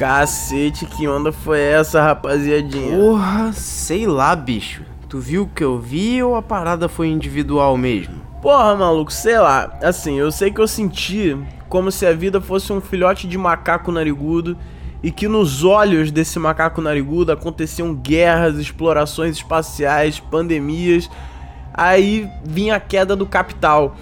Cacete, que onda foi essa, rapaziadinha? Porra, sei lá, bicho. Tu viu o que eu vi ou a parada foi individual mesmo? Porra, maluco, sei lá. Assim, eu sei que eu senti como se a vida fosse um filhote de macaco narigudo e que nos olhos desse macaco narigudo aconteciam guerras, explorações espaciais, pandemias. Aí vinha a queda do capital.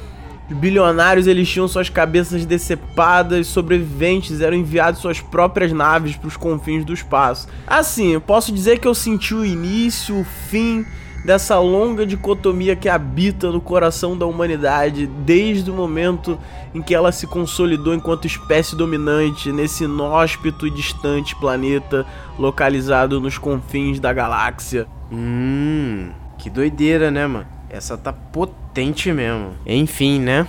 Os bilionários eles tinham suas cabeças decepadas, sobreviventes eram enviados suas próprias naves para os confins do espaço. Assim, eu posso dizer que eu senti o início, o fim dessa longa dicotomia que habita no coração da humanidade desde o momento em que ela se consolidou enquanto espécie dominante nesse inóspito e distante planeta localizado nos confins da galáxia. Hum, que doideira, né, mano? Essa tá potente mesmo. Enfim, né?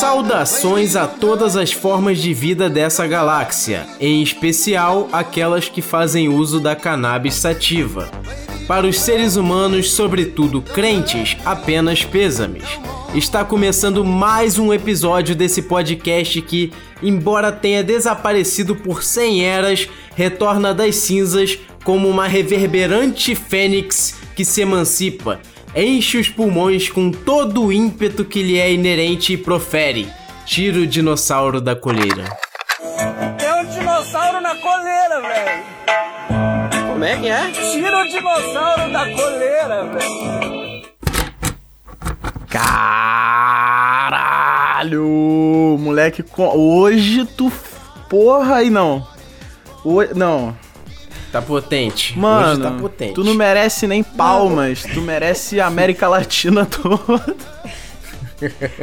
Saudações a todas as formas de vida dessa galáxia, em especial aquelas que fazem uso da cannabis sativa. Para os seres humanos, sobretudo crentes, apenas pêsames. Está começando mais um episódio desse podcast que, embora tenha desaparecido por 100 eras, retorna das cinzas como uma reverberante fênix que se emancipa, enche os pulmões com todo o ímpeto que lhe é inerente e profere: tira o dinossauro da coleira. Tem um dinossauro na coleira, velho. Como é que é? Tira o dinossauro da coleira, velho. Caralho! Moleque, hoje tu. Porra, aí não. Hoje, não. Tá potente. Mano, Hoje tá potente. tu não merece nem palmas, tu merece a América Latina toda.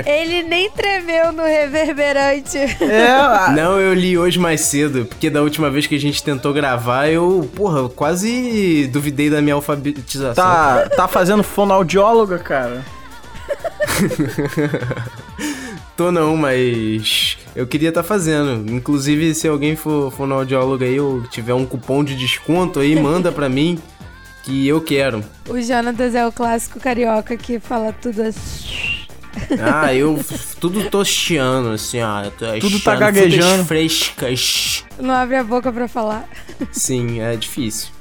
Ele nem tremeu no reverberante. É, Não, eu li hoje mais cedo, porque da última vez que a gente tentou gravar, eu, porra, eu quase duvidei da minha alfabetização. tá, tá fazendo fonoaudióloga, cara. Tô não, mas eu queria estar tá fazendo. Inclusive, se alguém for fonoaudiólogo aí ou tiver um cupom de desconto aí, manda pra mim que eu quero. O Jonatas é o clássico carioca que fala tudo assim. Ah, eu tudo tostiano, assim, ó. Tudo tá gaguejando. frescas. Não abre a boca pra falar. Sim, é difícil.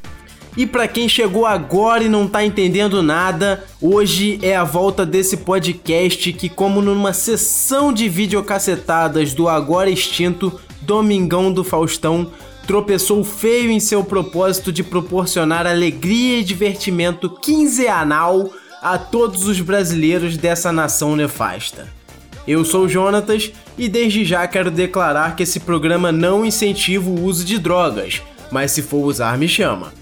E pra quem chegou agora e não tá entendendo nada, hoje é a volta desse podcast que, como numa sessão de videocacetadas do agora extinto Domingão do Faustão, tropeçou feio em seu propósito de proporcionar alegria e divertimento quinzenal a todos os brasileiros dessa nação nefasta. Eu sou o Jonatas e desde já quero declarar que esse programa não incentiva o uso de drogas, mas se for usar, me chama.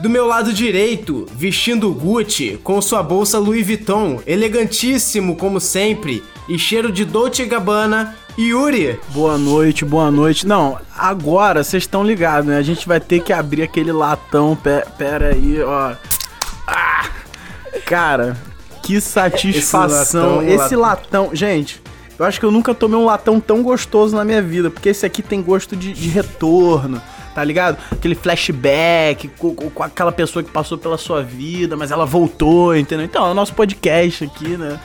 Do meu lado direito, vestindo Gucci, com sua bolsa Louis Vuitton, elegantíssimo como sempre, e cheiro de Dolce Gabbana, Yuri. Boa noite, boa noite. Não, agora vocês estão ligados, né? A gente vai ter que abrir aquele latão. Pe pera aí, ó. Ah! Cara, que satisfação. Esse latão, Esse latão, Gente, eu acho que eu nunca tomei um latão tão gostoso na minha vida, porque esse aqui tem gosto de, de retorno. Tá ligado? Aquele flashback com, com- aquela pessoa que passou pela sua vida, mas ela voltou, entendeu? Então, é o nosso podcast aqui, né?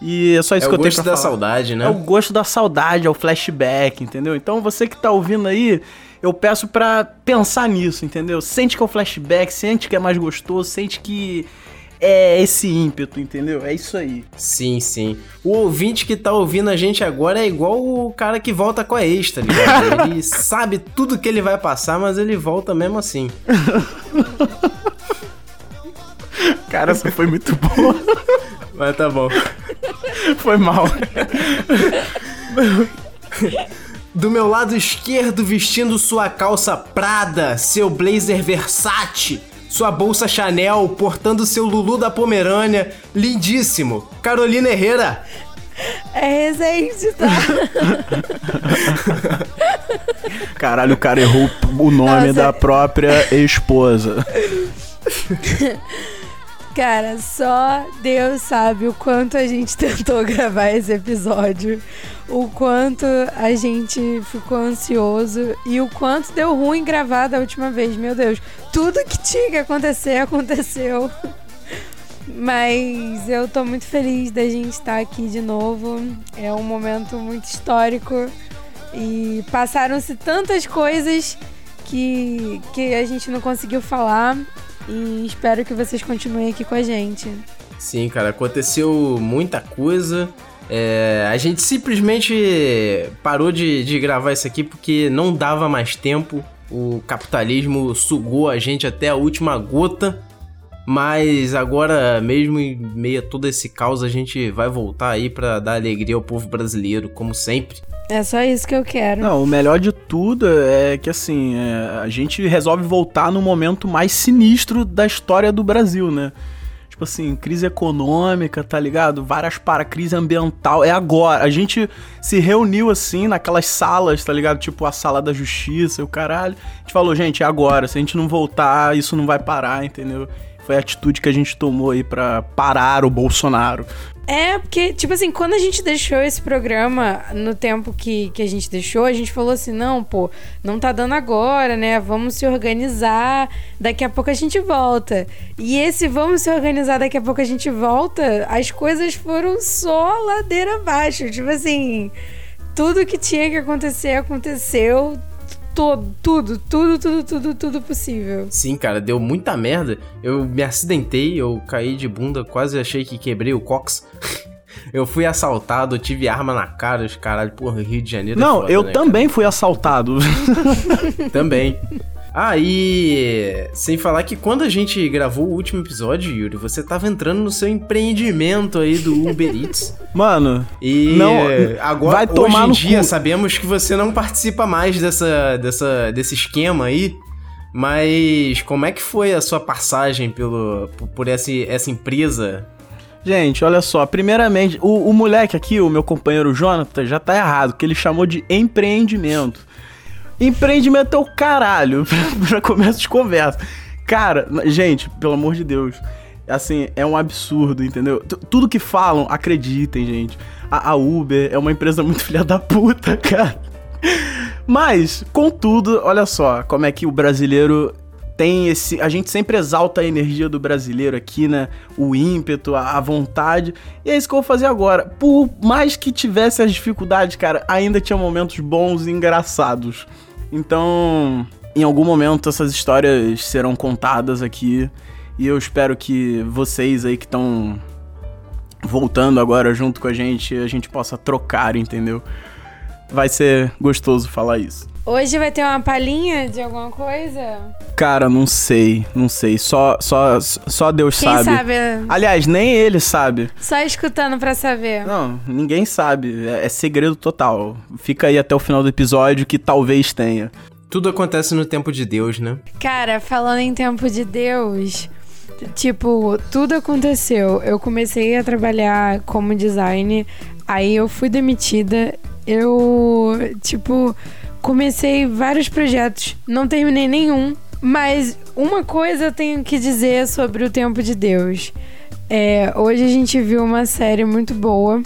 E é só isso É que o eu tenho gosto pra da falar. saudade, né? É o gosto da saudade, é o flashback, entendeu? Então você que tá ouvindo aí, eu peço pra pensar nisso, entendeu? Sente que é o flashback, sente que é mais gostoso, sente que é esse ímpeto, entendeu? É isso aí. Sim, sim. O ouvinte que tá ouvindo a gente agora é igual o cara que volta com a ex, tá ligado? Ele sabe tudo que ele vai passar, mas ele volta mesmo assim. Cara, essa foi muito boa. Mas tá bom. foi mal. Do meu lado esquerdo, vestindo sua calça Prada, seu blazer Versace, sua bolsa Chanel, portando seu Lulu da Pomerânia, lindíssimo, Carolina Herrera. É recente, tá? Caralho, o cara errou o nome Nossa. da própria esposa. Cara, só Deus sabe o quanto a gente tentou gravar esse episódio, o quanto a gente ficou ansioso e o quanto deu ruim gravar da última vez. Meu Deus, tudo que tinha que acontecer aconteceu. Mas eu tô muito feliz da gente estar aqui de novo. É um momento muito histórico. E passaram-se tantas coisas que, que a gente não conseguiu falar. E espero que vocês continuem aqui com a gente. Sim, cara, aconteceu muita coisa. É, a gente simplesmente parou de, de gravar isso aqui porque não dava mais tempo. O capitalismo sugou a gente até a última gota. Mas agora, mesmo em meio a todo esse caos, a gente vai voltar aí para dar alegria ao povo brasileiro, como sempre. É só isso que eu quero. Não, o melhor de tudo é que assim, é, a gente resolve voltar no momento mais sinistro da história do Brasil, né? Tipo assim, crise econômica, tá ligado? Várias para crise ambiental. É agora. A gente se reuniu assim naquelas salas, tá ligado? Tipo a sala da justiça e o caralho. A gente falou, gente, é agora. Se a gente não voltar, isso não vai parar, entendeu? Foi a atitude que a gente tomou aí para parar o Bolsonaro. É, porque, tipo assim, quando a gente deixou esse programa, no tempo que, que a gente deixou, a gente falou assim: não, pô, não tá dando agora, né? Vamos se organizar, daqui a pouco a gente volta. E esse vamos se organizar, daqui a pouco a gente volta, as coisas foram só ladeira abaixo. Tipo assim, tudo que tinha que acontecer aconteceu todo, tudo, tudo, tudo, tudo, tudo possível. Sim, cara, deu muita merda. Eu me acidentei, eu caí de bunda, quase achei que quebrei o cox. Eu fui assaltado, tive arma na cara, os caralho, porra, Rio de Janeiro. É Não, é foda, eu né, também fui assaltado. também. Ah, e sem falar que quando a gente gravou o último episódio, Yuri, você tava entrando no seu empreendimento aí do Uber Eats. Mano, e não, agora vai tomar hoje em dia cu. sabemos que você não participa mais dessa, dessa, desse esquema aí. Mas como é que foi a sua passagem pelo, por, por essa, essa empresa? Gente, olha só. Primeiramente, o, o moleque aqui, o meu companheiro Jonathan, já tá errado, que ele chamou de empreendimento. Empreendimento é o caralho, pra começo de conversa. Cara, gente, pelo amor de Deus. Assim, é um absurdo, entendeu? T tudo que falam, acreditem, gente. A, a Uber é uma empresa muito filha da puta, cara. Mas, contudo, olha só como é que o brasileiro tem esse. A gente sempre exalta a energia do brasileiro aqui, né? O ímpeto, a, a, vontade. E é isso que eu vou fazer agora. Por mais que tivesse as dificuldades, cara, ainda tinha momentos bons e engraçados. Então, em algum momento essas histórias serão contadas aqui. E eu espero que vocês aí que estão voltando agora junto com a gente, a gente possa trocar, entendeu? Vai ser gostoso falar isso. Hoje vai ter uma palhinha de alguma coisa? Cara, não sei, não sei. Só, só, só Deus Quem sabe. sabe? Aliás, nem ele sabe. Só escutando pra saber. Não, ninguém sabe. É, é segredo total. Fica aí até o final do episódio que talvez tenha. Tudo acontece no tempo de Deus, né? Cara, falando em tempo de Deus, tipo, tudo aconteceu. Eu comecei a trabalhar como design, aí eu fui demitida. Eu, tipo, comecei vários projetos, não terminei nenhum. Mas uma coisa eu tenho que dizer sobre o tempo de Deus. É, hoje a gente viu uma série muito boa,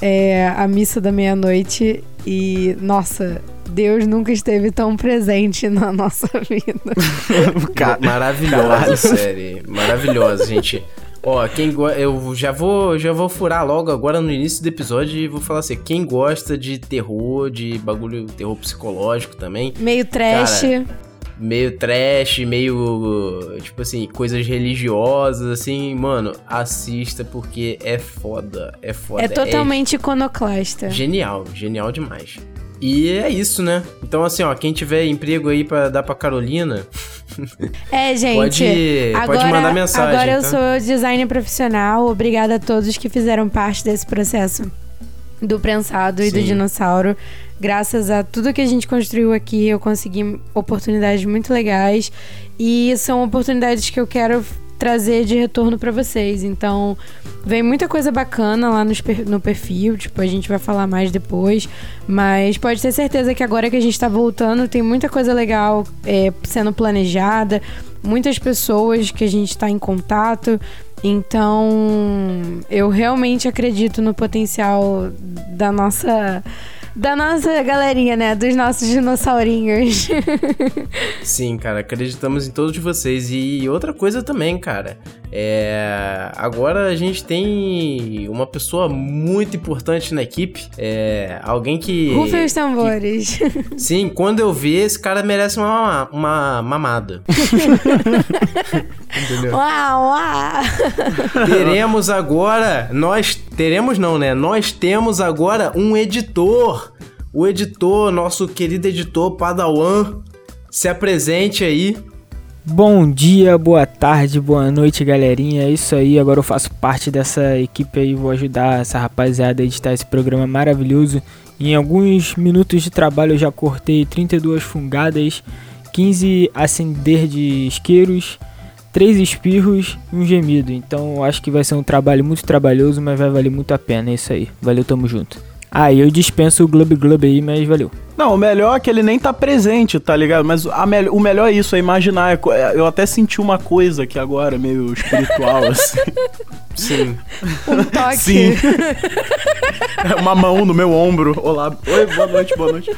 é, A Missa da Meia-Noite, e nossa, Deus nunca esteve tão presente na nossa vida. Maravilhosa série, maravilhosa, gente. Ó, quem go... eu já vou, já vou furar logo agora no início do episódio e vou falar assim, quem gosta de terror, de bagulho, terror psicológico também. Meio trash. Cara, meio trash, meio tipo assim, coisas religiosas assim, mano, assista porque é foda, é foda. É totalmente é... iconoclasta. Genial, genial demais. E é isso, né? Então, assim, ó, quem tiver emprego aí para dar pra Carolina. É, gente. Pode, agora, pode mandar mensagem. Agora eu tá? sou designer profissional. Obrigada a todos que fizeram parte desse processo do prensado e Sim. do dinossauro. Graças a tudo que a gente construiu aqui, eu consegui oportunidades muito legais. E são oportunidades que eu quero trazer de retorno para vocês. Então, vem muita coisa bacana lá no, no perfil, tipo, a gente vai falar mais depois. Mas pode ter certeza que agora que a gente tá voltando, tem muita coisa legal é, sendo planejada, muitas pessoas que a gente tá em contato. Então, eu realmente acredito no potencial da nossa da nossa galerinha, né? Dos nossos dinossaurinhos. Sim, cara, acreditamos em todos vocês. E outra coisa também, cara. É... Agora a gente tem uma pessoa muito importante na equipe. É... Alguém que. Rufem os tambores. que- Sim, quando eu ver, esse cara merece uma, uma mamada. Entendeu? uau, uau. Teremos agora, nós teremos não, né? Nós temos agora um editor. O editor, nosso querido editor Padawan, se apresente aí. Bom dia, boa tarde, boa noite, galerinha. É isso aí, agora eu faço parte dessa equipe aí, vou ajudar essa rapaziada a editar esse programa maravilhoso. Em alguns minutos de trabalho eu já cortei 32 fungadas, 15 acender de isqueiros, 3 espirros e um gemido. Então eu acho que vai ser um trabalho muito trabalhoso, mas vai valer muito a pena. É isso aí. Valeu, tamo junto. Ah, e eu dispenso o Glub Glub aí, mas valeu. Não, o melhor é que ele nem tá presente, tá ligado? Mas a mel- o melhor é isso, é imaginar. É é- Eu até senti uma coisa aqui agora, meio espiritual, assim. Sim. Um toque. Sim. uma mão no meu ombro. Olá. Oi, boa noite, boa noite.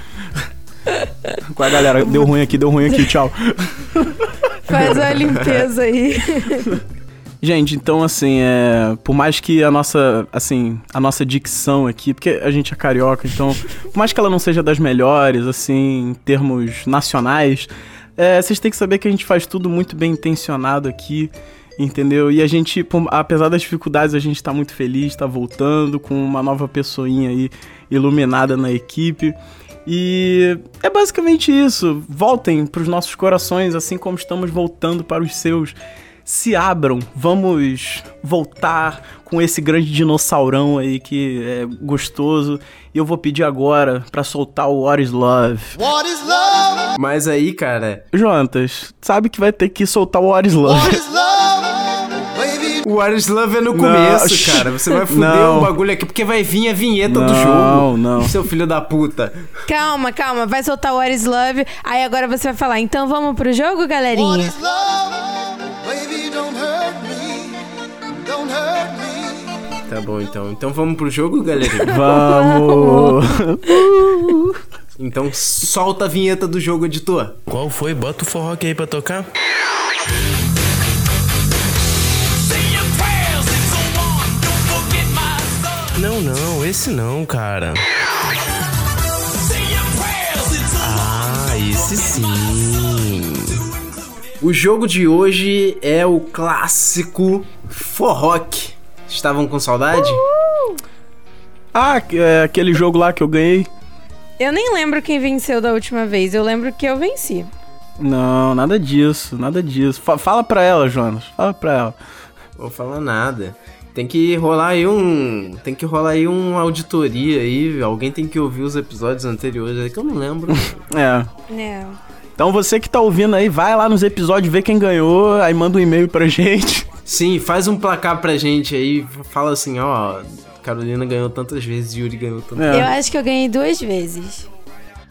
Qual é, galera? Deu ruim aqui, deu ruim aqui, tchau. Faz uma limpeza aí. Gente, então assim, é, por mais que a nossa, assim, a nossa dicção aqui, porque a gente é carioca, então, por mais que ela não seja das melhores, assim, em termos nacionais, é, vocês têm que saber que a gente faz tudo muito bem intencionado aqui, entendeu? E a gente, por- apesar das dificuldades, a gente tá muito feliz, tá voltando com uma nova pessoinha aí iluminada na equipe. E é basicamente isso. Voltem pros nossos corações, assim como estamos voltando para os seus se abram, vamos voltar com esse grande dinossaurão aí que é gostoso. E eu vou pedir agora pra soltar o What is Love. Mas aí, cara, Jontas, sabe que vai ter que soltar o What is Love. o What is Love é no Não, começo, shh. cara. Você vai fuder Não. o bagulho aqui, porque vai vir a vinheta do Não, jogo. não. Seu filho da puta. Calma, calma. Vai soltar o What is Love. Aí agora você vai falar. Então vamos pro jogo, galerinha? Tá bom, então. Então vamos pro jogo, galerinha? Vamos! Então solta a vinheta do jogo, editor. Qual foi? Bota o forró aqui aí pra tocar. Não, não, esse não, cara. Ah, esse sim. O jogo de hoje é o clássico Forrock. Estavam com saudade? ah, é aquele jogo lá que eu ganhei? Eu nem lembro quem venceu da última vez. Eu lembro que eu venci. Não, nada disso, nada disso. Fa- fala pra ela, Jonas. Fala pra ela. Vou falar nada. Tem que rolar aí um. Tem que rolar aí uma auditoria aí. Alguém tem que ouvir os episódios anteriores aí que eu não lembro. É. É. Então você que tá ouvindo aí, vai lá nos episódios, vê quem ganhou, aí manda um e-mail pra gente. Sim, faz um placar pra gente aí. Fala assim, ó. Carolina ganhou tantas vezes, Yuri ganhou tantas É. Eu acho que eu ganhei duas vezes.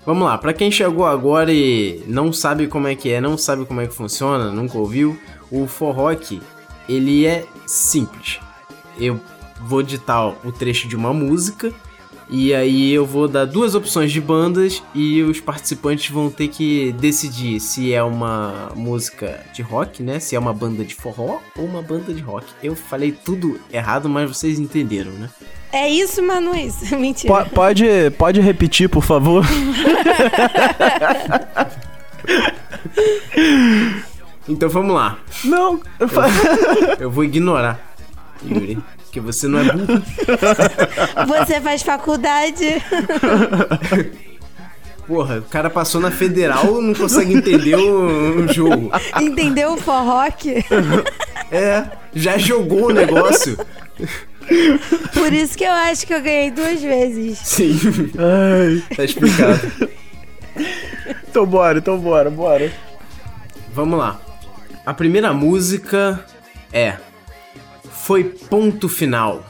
Vamos lá, pra quem chegou agora e não sabe como é que é, não sabe como é que funciona, nunca ouviu, o forrock, ele é simples. Eu vou ditar o trecho de uma música e aí eu vou dar duas opções de bandas e os participantes vão ter que decidir se é uma música de rock, né? Se é uma banda de forró ou uma banda de rock. Eu falei tudo errado, mas vocês entenderam, né? É isso, mas não é isso. Mentira. Po- pode, pode repetir, por favor? Então vamos lá. Não. eu Eu vou ignorar, Yuri, porque você não é burro. Você faz faculdade. Porra, o cara passou na federal não consegue entender o, o jogo. Entendeu o forroque? É, já jogou o negócio. Por isso que eu acho que eu ganhei duas vezes. Sim, Ai. tá explicado. Então bora, então bora, bora. Vamos lá. A primeira música é Foi ponto final.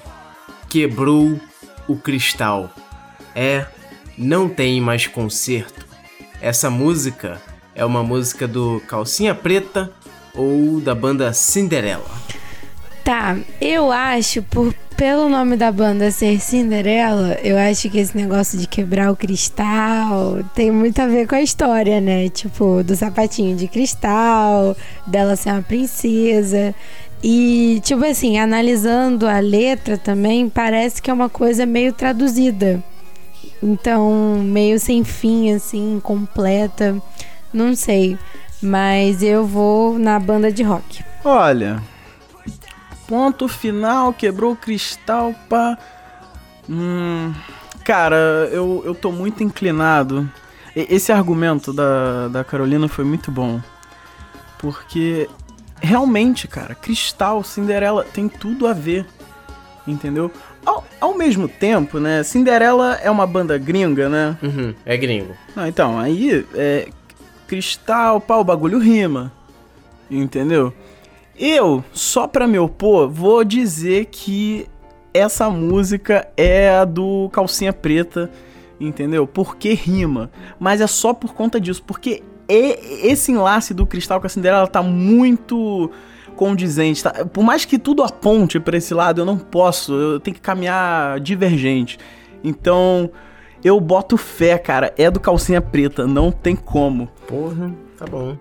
Quebrou o cristal. É, não tem mais conserto. Essa música é uma música do Calcinha Preta ou da banda Cinderela. Tá, eu acho, por, pelo nome da banda ser Cinderela, eu acho que esse negócio de quebrar o cristal tem muito a ver com a história, né? Tipo, do sapatinho de cristal, dela ser uma princesa. E, tipo assim, analisando a letra também, parece que é uma coisa meio traduzida. Então, meio sem fim, assim, completa. Não sei. Mas eu vou na banda de rock. Olha, ponto final, quebrou o cristal, pá. Hum, cara, eu, eu tô muito inclinado. E- Esse argumento da, da Carolina foi muito bom. Porque realmente, cara, Cristal, Cinderela tem tudo a ver. Entendeu? Ao, ao mesmo tempo, né? Cinderela é uma banda gringa, né? Uhum, é gringo. Não, então, aí é. Cristal, pá, o bagulho rima. Entendeu? Eu, só pra me opor, vou dizer que essa música é a do Calcinha Preta, entendeu? Porque rima. Mas é só por conta disso, porque e- esse enlace do Cristal com a Cinderela tá muito condizente. tá? Por mais que tudo aponte pra esse lado, eu não posso, eu tenho que caminhar divergente. Então, eu boto fé, cara, é do Calcinha Preta, não tem como. Porra, tá bom.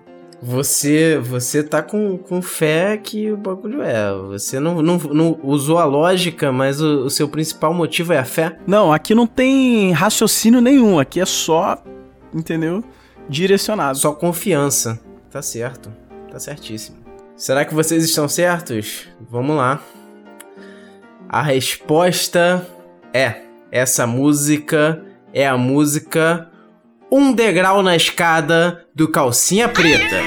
Você, você tá com, com fé que o bagulho é. Você não, não, não usou a lógica, mas o, o seu principal motivo é a fé. Não, aqui não tem raciocínio nenhum, aqui é só, entendeu? Direcionado. Só confiança. Tá certo. Tá certíssimo. Será que vocês estão certos? Vamos lá. A resposta é: essa música é a música Um Degrau na Escada do Calcinha Preta.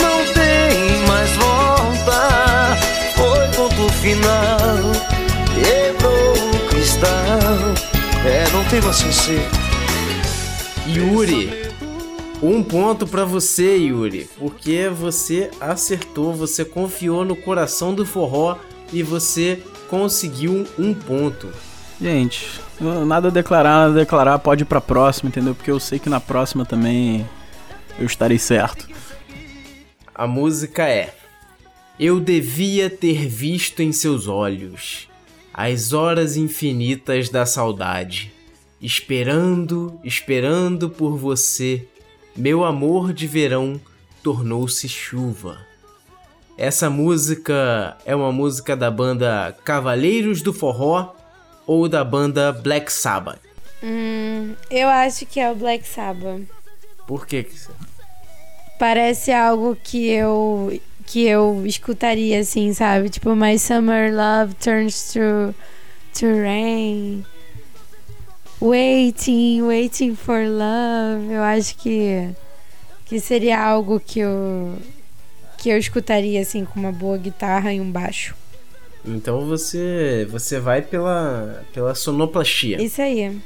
Não tem mais volta, foi ponto final. Quebrou o cristal, é, não tem mais conserto. Yuri, um ponto pra você, Yuri, porque você acertou, você confiou no coração do forró e você conseguiu um ponto. Gente, nada a declarar, nada a declarar, pode ir pra próxima, entendeu? Porque eu sei que na próxima também eu estarei certo. A música é: Eu devia ter visto em seus olhos as horas infinitas da saudade, esperando, esperando por você. Meu amor de verão tornou-se chuva. Essa música é uma música da banda Cavaleiros do Forró ou da banda Black Sabbath? Hum, eu acho que é o Black Sabbath. Por que que. Parece algo que eu que eu escutaria assim, sabe? Tipo, My Summer Love Turns to to Rain. Waiting, waiting for love. Eu acho que que seria algo que eu que eu escutaria assim com uma boa guitarra e um baixo. Então você você vai pela pela sonoplastia. Isso aí.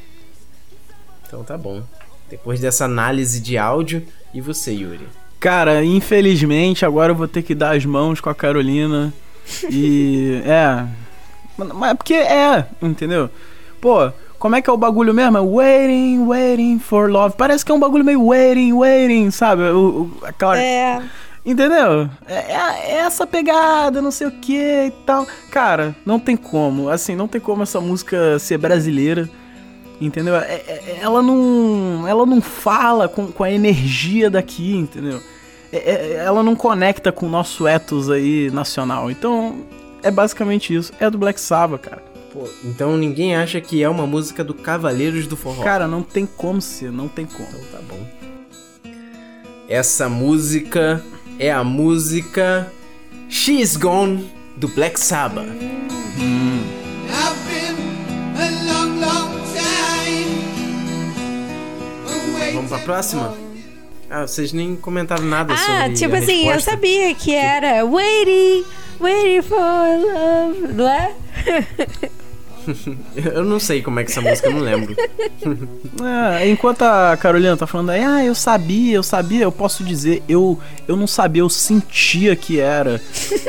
Então tá bom. Depois dessa análise de áudio, e você, Yuri? Cara, infelizmente agora eu vou ter que dar as mãos com a Carolina. E. é. Mas é porque é, entendeu? Pô, como é que é o bagulho mesmo? É Waiting, waiting for love. Parece que é um bagulho meio waiting, waiting, sabe? O, o- aquela. É. Entendeu? É, é- é essa pegada, não sei o que e tal. Cara, não tem como. Assim, não tem como essa música ser brasileira. Entendeu? É- é- ela não. Ela não fala com, com a energia daqui, entendeu? Ela não conecta com o nosso ethos aí nacional. Então, é basicamente isso. É do Black Sabbath, cara. Pô, então ninguém acha que é uma música do Cavaleiros do Forró. Cara, não tem como ser, não tem como. Então tá bom. Essa música é a música She's Gone do Black Sabbath. Long, long away. Vamos pra próxima? Ah, vocês nem comentaram nada sobre Ah, tipo a assim, eu resposta. sabia que era Waiting, waiting for love, não é? Eu não sei como é que essa música, eu não lembro. É, enquanto a Carolina tá falando aí, ah, eu sabia, eu sabia, eu posso dizer, eu, eu não sabia, eu sentia que era.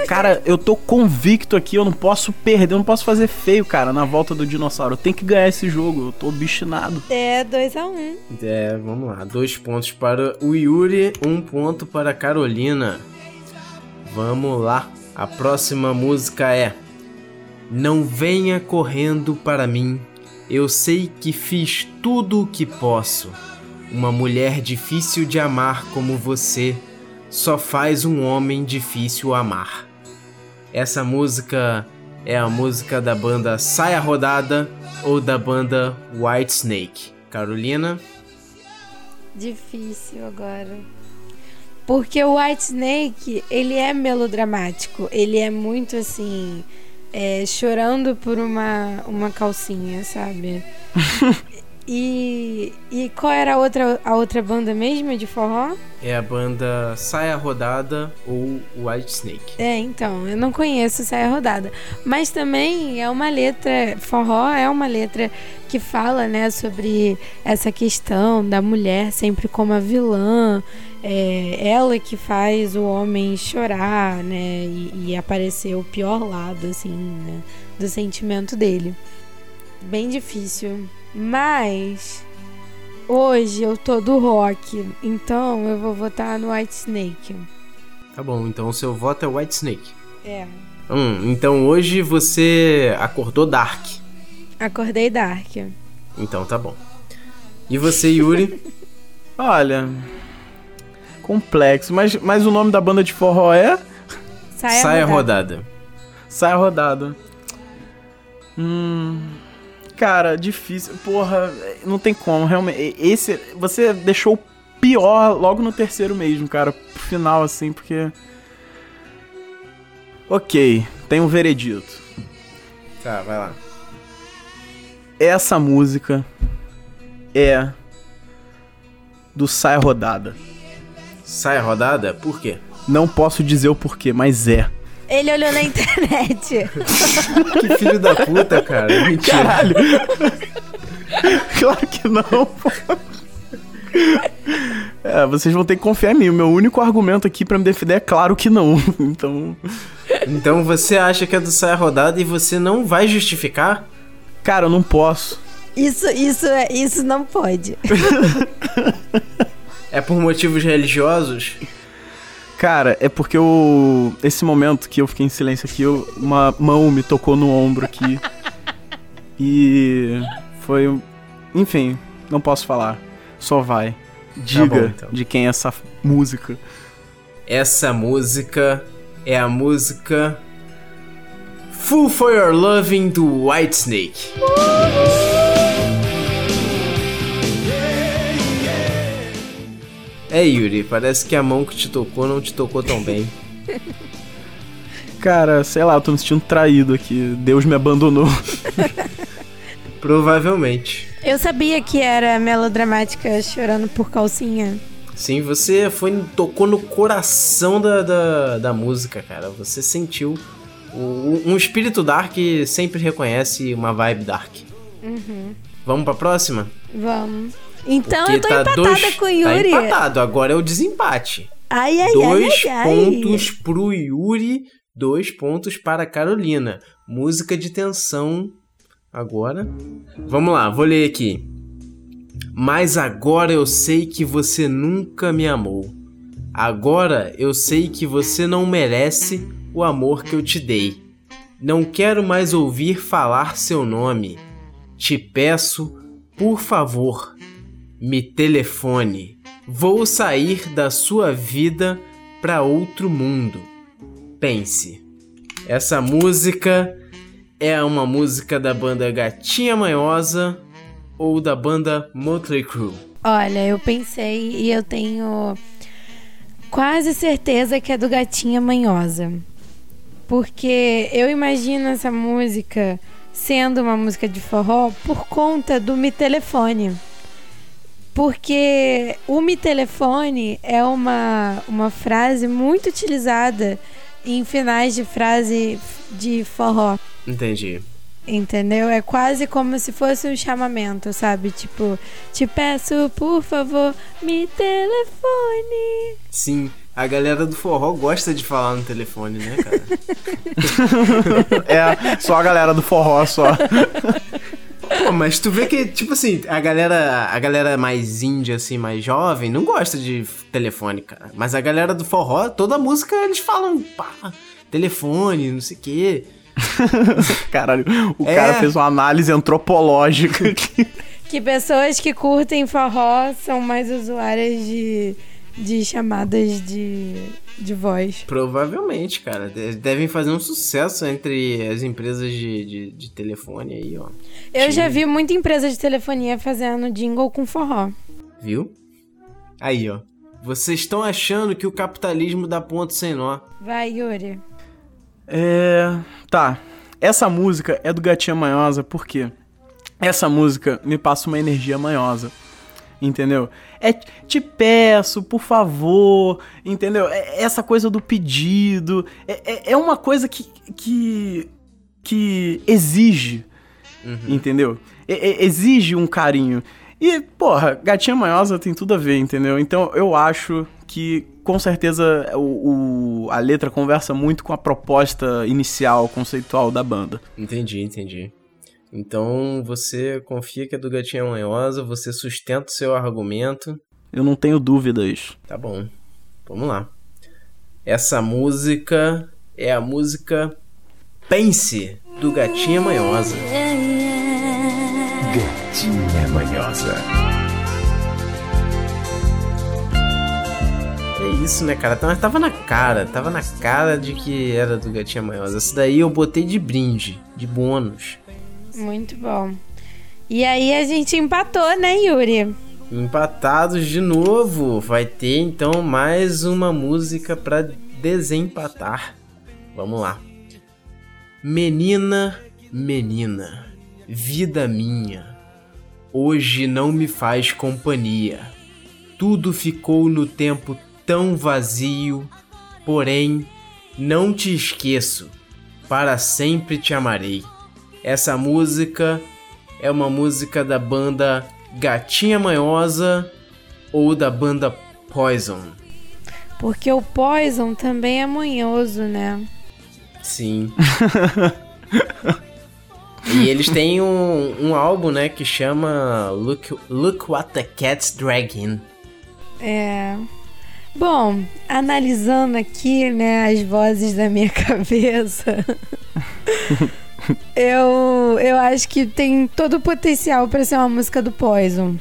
Cara, eu tô convicto aqui, eu não posso perder, eu não posso fazer feio, cara, na volta do dinossauro. Eu tenho que ganhar esse jogo, eu tô bichinado. É 2x1. Um. É, vamos lá. Dois pontos para o Yuri, um ponto para a Carolina. Vamos lá. A próxima música é Não venha correndo para mim. Eu sei que fiz tudo o que posso. Uma mulher difícil de amar como você só faz um homem difícil amar. Essa música é a música da banda Saia Rodada ou da banda White Snake. Carolina? Difícil agora. Porque o White Snake, ele é melodramático. Ele é muito assim. É, chorando por uma, uma calcinha, sabe? e, e qual era a outra, a outra banda mesmo de forró? É a banda Saia Rodada ou White Snake. É, então, eu não conheço Saia Rodada. Mas também é uma letra, forró é uma letra que fala, né, sobre essa questão da mulher sempre como a vilã. É ela que faz o homem chorar, né, e, e aparecer o pior lado, assim, né, do sentimento dele. Bem difícil. Mas hoje eu tô do rock, então eu vou votar no White Snake. Tá bom, então o seu voto é White Snake. É. Hum, então hoje você acordou Dark. Acordei Dark. Então tá bom. E você, Yuri? Olha. Complexo. Mas, mas o nome da banda de forró é? Saia, Saia rodada. rodada. Saia rodada. Hum. Cara, difícil. Porra, não tem como, realmente. Esse. Você deixou o pior logo no terceiro mesmo, cara. Pro final, assim, porque. Ok, tem um veredito. Tá, vai lá. Essa música é. Do Saia Rodada. Saia rodada? Por quê? Não posso dizer o porquê, mas é. Ele olhou na internet. Que filho da puta, cara. Mentira. Caralho! claro que não, pô. É, vocês vão ter que confiar em mim. O meu único argumento aqui pra me defender é claro que não. Então. Então você acha que é do Saia rodada e você não vai justificar? Cara, eu não posso. Isso, isso, é, isso não pode. É por motivos religiosos? Cara, é porque eu. Esse momento que eu fiquei em silêncio aqui, eu- uma mão me tocou no ombro aqui. e. Foi. um- Enfim, não posso falar. Só vai. Diga bom, então. de quem é essa música. Essa música é a música Full for Your Loving do White Snake. É, Yuri, parece que a mão que te tocou não te tocou tão bem. Cara, sei lá, eu tô me sentindo traído aqui. Deus me abandonou. Provavelmente. Eu sabia que era melodramática chorando por calcinha. Sim, você foi tocou no coração da, da, da música, cara. Você sentiu. O- um espírito dark sempre reconhece uma vibe dark. Vamos pra próxima? Vamos. Então Porque eu tô tá empatada dois- com o Yuri. Tá empatado, agora é o desempate. Ai, ai, dois ai, ai, ai. pontos pro Yuri, dois pontos para a Carolina. Música de tensão agora. Vamos lá, vou ler aqui. Mas agora eu sei que você nunca me amou. Agora eu sei que você não merece o amor que eu te dei. Não quero mais ouvir falar seu nome. Te peço, por favor, me telefone. Vou sair da sua vida para outro mundo. Pense. Essa música é uma música da banda Gatinha Manhosa ou da banda Motley Crue. Olha, eu pensei e eu tenho quase certeza que é do Gatinha Manhosa. Porque eu imagino essa música sendo uma música de forró por conta do Me Telefone. Porque o Me Telefone é uma, uma frase muito utilizada em finais de frase de forró. Entendi. Entendeu? É quase como se fosse um chamamento, sabe? Tipo, te peço, por favor, me telefone. Sim, a galera do forró gosta de falar no telefone, né, cara? É, só a galera do forró só. Pô, mas tu vê que, tipo assim, a galera, a galera mais índia, assim, mais jovem, não gosta de telefone, cara. Mas a galera do forró, toda música eles falam, pá, telefone, não sei o quê. Caralho, o É. cara fez uma análise antropológica aqui. Que pessoas que curtem forró são mais usuárias de, de chamadas de, de voz. Provavelmente, cara. de- Devem fazer um sucesso entre as empresas de, de, de telefone aí, ó. Eu já vi muita empresa de telefonia fazendo jingle com forró. Viu? Aí, ó. Vocês estão achando que o capitalismo dá ponto sem nó. Vai, Yuri. É. Tá. Essa música é do Gatinha Manhosa porque essa música me passa uma energia manhosa. Entendeu? É te peço, por favor, entendeu? É essa coisa do pedido. É, é, é uma coisa que, que, que exige, entendeu? É- é- exige um carinho. E, porra, Gatinha Manhosa tem tudo a ver, entendeu? Então eu acho que com certeza o, o- a letra conversa muito com a proposta inicial, conceitual da banda. Entendi, entendi. Então você confia que é do Gatinha Manhosa, você sustenta o seu argumento. Eu não tenho dúvidas. Tá bom. Vamos lá. Essa música é a música Pense do Gatinha Manhosa. Gatinha manhosa. É isso, né, cara? Mas tava na cara, tava na cara de que era do Gatinha Manhosa. Essa daí eu botei de brinde, de bônus. Muito bom. E aí a gente empatou, né, Yuri? Empatados de novo. Vai ter então mais uma música pra desempatar. Vamos lá. Menina, menina, vida minha, hoje não me faz companhia. Tudo ficou no tempo tão vazio, porém não te esqueço, para sempre te amarei. Essa música é uma música da banda Gatinha Manhosa ou da banda Poison. Porque o Poison também é manhoso, né? Sim. e eles têm um, um álbum, né, que chama Look, Look What the Cat's Dragging. É. Bom, analisando aqui, né, as vozes da minha cabeça, eu, eu acho que tem todo o potencial para ser uma música do Poison.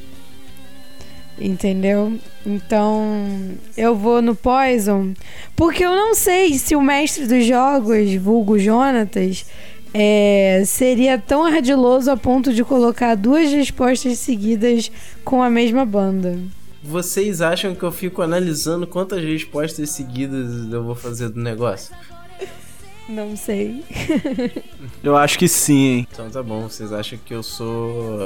Entendeu? Então, eu vou no Poison, porque eu não sei se o mestre dos jogos, vulgo Jonatas, é, seria tão ardiloso a ponto de colocar duas respostas seguidas com a mesma banda. Vocês acham que eu fico analisando quantas respostas seguidas eu vou fazer do negócio? Não sei. Eu acho que sim, hein? Então tá bom, vocês acham que eu sou.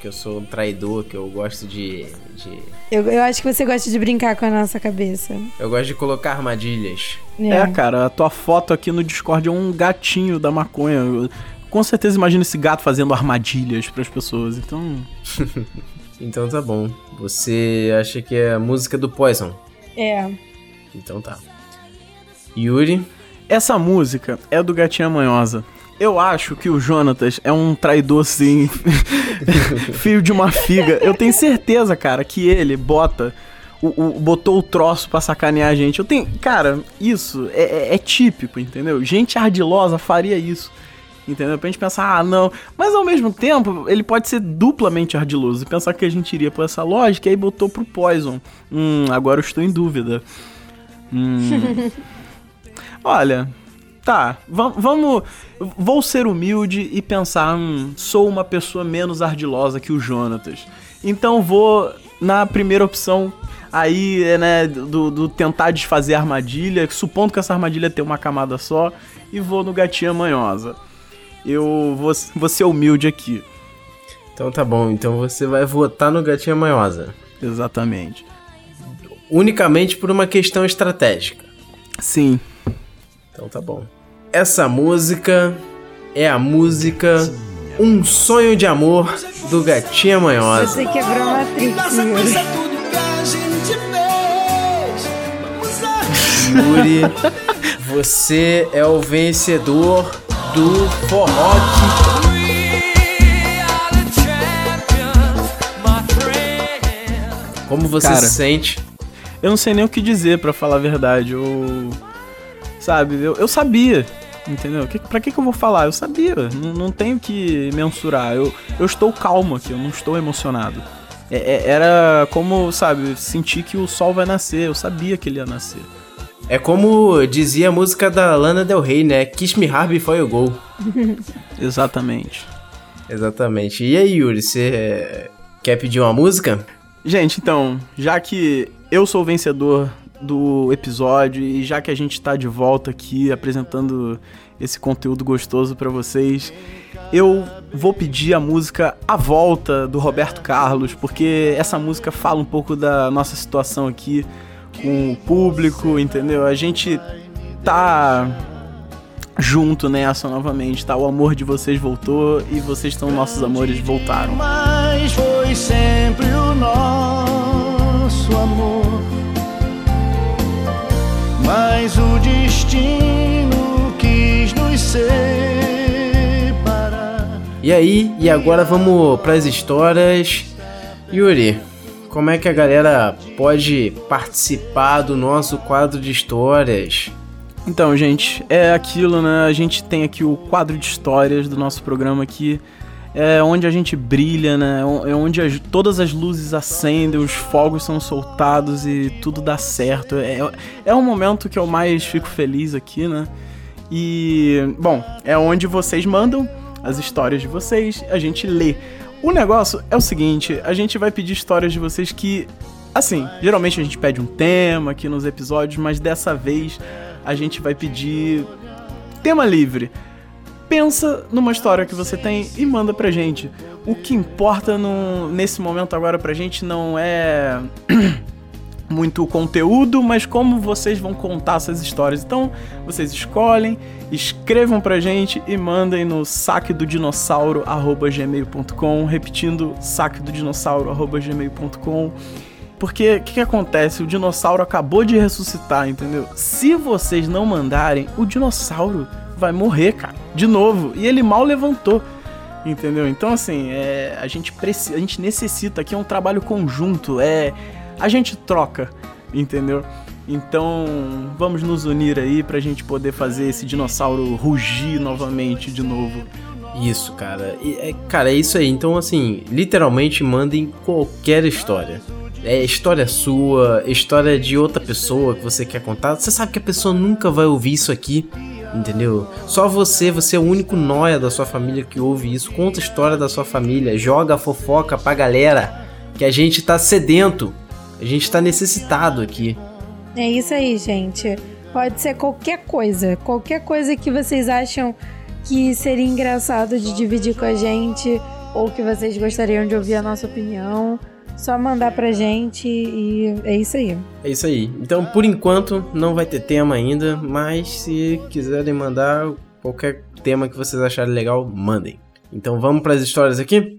que eu sou um traidor, que eu gosto de. de Eu, eu acho que você gosta de brincar com a nossa cabeça. eu gosto de colocar armadilhas. É. cara, a tua foto aqui no Discord é um gatinho da maconha. Eu, com certeza imagina esse gato fazendo armadilhas pras pessoas. Então, Então tá bom. Você acha que é a música do Poison? É. Então tá. Yuri, essa música é do Gatinha Manhosa. Eu acho que o Jonatas é um traidor, sim. Filho de uma figa. Eu tenho certeza, cara, que ele bota. O, o- botou o troço pra sacanear a gente. Eu tenho. Cara, isso é, é- é típico, entendeu? Gente ardilosa faria isso. Entendeu? Pra gente pensar, ah, não. Mas ao mesmo tempo, ele pode ser duplamente ardiloso. E pensar que a gente iria por essa lógica, e aí botou pro Poison. Hum, agora eu estou em dúvida. Hum. Olha, tá, va- vamos. Vou ser humilde e pensar, hum, sou uma pessoa menos ardilosa que o Jonatas. Então vou na primeira opção aí, né, do, do tentar desfazer a armadilha, supondo que essa armadilha tem uma camada só, e vou no gatinha manhosa. Eu vou, vou ser humilde aqui. então tá bom. Então você vai votar no Gatinha Manhosa. Exatamente. Unicamente por uma questão estratégica. Sim. Então tá bom. Essa música é a música Um Sonho de Amor do Gatinha Manhosa. Você quebrou a Matrix, Yuri. você é o vencedor do forró Como você Cara. se sente? Eu não sei nem o que dizer, pra falar a verdade. Eu. Sabe? Eu, eu sabia, entendeu? Que, pra que, que eu vou falar? Eu sabia, não, não tenho que mensurar. Eu, eu estou calmo aqui, eu não estou emocionado. É, é, era como, sabe, sentir que o sol vai nascer, eu sabia que ele ia nascer. É como dizia a música da Lana Del Rey, né? Kiss me hard before you go. Exatamente. Exatamente. E aí, Yuri, você é, quer pedir uma música? Gente, então, já que eu sou o vencedor do episódio e já que a gente tá de volta aqui apresentando esse conteúdo gostoso para vocês, eu vou pedir a música A Volta do Roberto Carlos, porque essa música fala um pouco da nossa situação aqui com o público, entendeu? A gente tá junto nessa novamente, tá? O amor de vocês voltou e vocês são nossos amores voltaram. Mas foi sempre o nosso Mas o destino quis nos separar. E aí, e agora vamos pras histórias. Yuri, como é que a galera pode participar do nosso quadro de histórias? Então, gente, é aquilo, né? A gente tem aqui o quadro de histórias do nosso programa aqui. É onde a gente brilha, né? É onde as, todas as luzes acendem, os fogos são soltados e tudo dá certo. É, é um momento que eu mais fico feliz aqui, né? E, bom, é onde vocês mandam as histórias de vocês, a gente lê. O negócio é o seguinte: a gente vai pedir histórias de vocês que, assim, geralmente a gente pede um tema aqui nos episódios, mas dessa vez a gente vai pedir tema livre. Pensa numa história que você tem e manda pra gente. O que importa no, nesse momento agora pra gente não é muito conteúdo, mas como vocês vão contar essas histórias. Então, vocês escolhem, escrevam pra gente e mandem no saque do dinossauro gmail.com, repetindo saque do dinossauro gmail.com. Porque o que, que, acontece? O dinossauro acabou de ressuscitar, entendeu? Se vocês não mandarem, o dinossauro vai morrer, cara. De novo. E ele mal levantou. Entendeu? Então, assim, é, a, gente precisa, a gente necessita aqui é um trabalho conjunto. É. A gente troca, entendeu? Então, vamos nos unir aí pra gente poder fazer esse dinossauro rugir novamente de novo. Isso, cara. E, é, cara, é isso aí. Então, assim, literalmente mandem qualquer história é história sua, história de outra pessoa que você quer contar, você sabe que a pessoa nunca vai ouvir isso aqui, entendeu? Só você, você é o único noia da sua família que ouve isso. Conta a história da sua família, joga a fofoca pra galera, que a gente tá sedento, a gente tá necessitado aqui. É isso aí, gente. Pode ser qualquer coisa, qualquer coisa que vocês acham que seria engraçado de dividir com a gente ou que vocês gostariam de ouvir a nossa opinião. Só mandar pra gente e é isso aí. É isso aí. Então, por enquanto, não vai ter tema ainda, mas se quiserem mandar qualquer tema que vocês acharem legal, mandem. Então, vamos para as histórias aqui?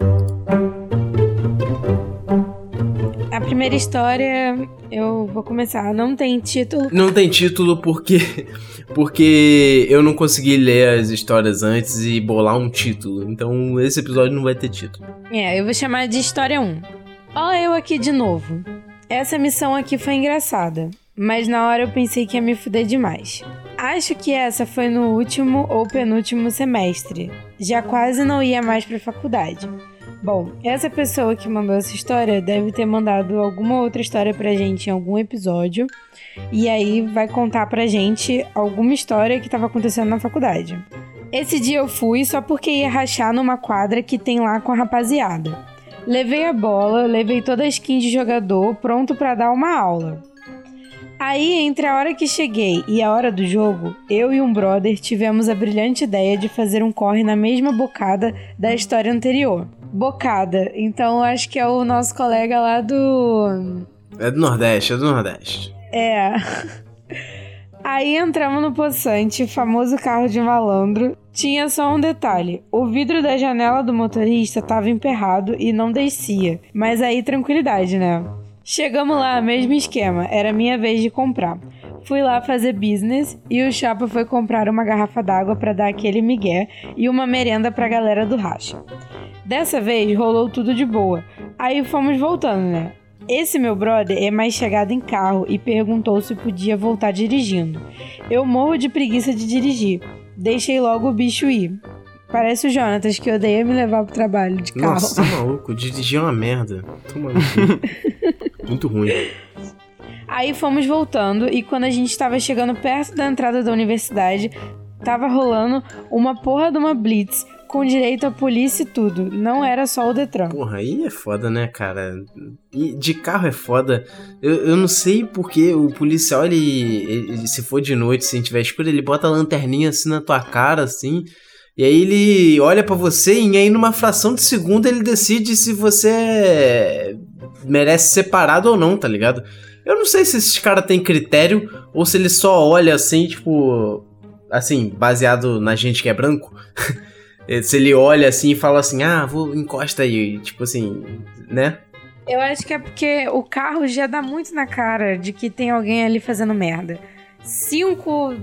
A primeira história, eu vou começar. Não tem título. Não tem título porque porque eu não consegui ler as histórias antes e bolar um título. Então, esse episódio não vai ter título. É, eu vou chamar de história 1. Ó, eu aqui de novo. Essa missão aqui foi engraçada, mas na hora eu pensei que ia me fuder demais. Acho que essa foi no último ou penúltimo semestre. Já quase não ia mais pra faculdade. Bom, essa pessoa que mandou essa história deve ter mandado alguma outra história pra gente em algum episódio. E aí vai contar pra gente alguma história que tava acontecendo na faculdade. Esse dia eu fui só porque ia rachar numa quadra que tem lá com a rapaziada. Levei a bola, levei toda a skin de jogador, pronto para dar uma aula. Aí, entre a hora que cheguei e a hora do jogo, eu e um brother tivemos a brilhante ideia de fazer um corre na mesma bocada da história anterior. Bocada, então acho que é o nosso colega lá do. É do Nordeste, é do Nordeste. É. Aí entramos no poçante, famoso carro de malandro. Tinha só um detalhe: o vidro da janela do motorista estava emperrado e não descia. Mas aí tranquilidade, né? Chegamos lá, mesmo esquema, era minha vez de comprar. Fui lá fazer business e o chapa foi comprar uma garrafa d'água para dar aquele migué e uma merenda pra galera do racha. Dessa vez rolou tudo de boa. Aí fomos voltando, né? Esse meu brother é mais chegado em carro e perguntou se podia voltar dirigindo. Eu morro de preguiça de dirigir. Deixei logo o bicho ir. Parece o Jonatas que odeia me levar pro trabalho de carro. Nossa, tá maluco, dirigir é uma merda. Cu. Muito ruim. Aí fomos voltando e quando a gente tava chegando perto da entrada da universidade, tava rolando uma porra de uma blitz com direito à polícia e tudo. Não era só o Detran. Porra, aí é foda, né, cara? E de carro é foda. Eu, eu não sei porque o policial, ele, ele, se for de noite, se tiver escuro, ele bota a lanterninha assim na tua cara, assim. E aí ele olha pra você e aí numa fração de segundo ele decide se você merece ser parado ou não, tá ligado? Eu não sei se esses caras têm critério ou se ele só olha assim, tipo. Assim, baseado na gente que é branco. se ele olha assim e fala assim, ah, vou, encosta aí. Tipo assim, né? Eu acho que é porque o carro já dá muito na cara de que tem alguém ali fazendo merda. Cinco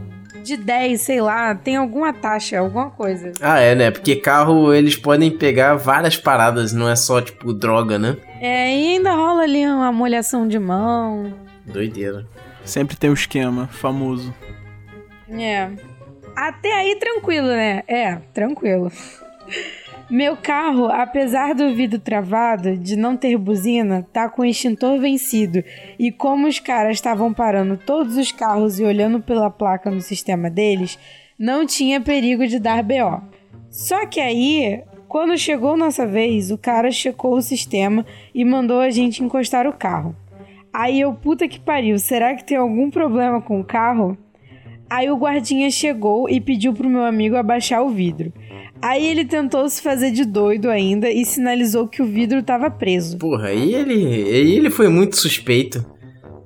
de 10, sei lá, tem alguma taxa, alguma coisa. Ah, é, né? Porque carro eles podem pegar várias paradas, não é só tipo droga, né? É, e ainda rola ali uma molhação de mão. Doideira. Sempre tem o esquema famoso. É. Até aí tranquilo, né? É, tranquilo. Meu carro, apesar do vidro travado, de não ter buzina, tá com o extintor vencido. E como os caras estavam parando todos os carros e olhando pela placa no sistema deles, não tinha perigo de dar BO. Só que aí, quando chegou nossa vez, o cara checou o sistema e mandou a gente encostar o carro. Aí eu, puta que pariu, será que tem algum problema com o carro? Aí o guardinha chegou e pediu pro meu amigo abaixar o vidro. Aí ele tentou se fazer de doido ainda e sinalizou que o vidro tava preso. Porra, aí ele, aí ele foi muito suspeito.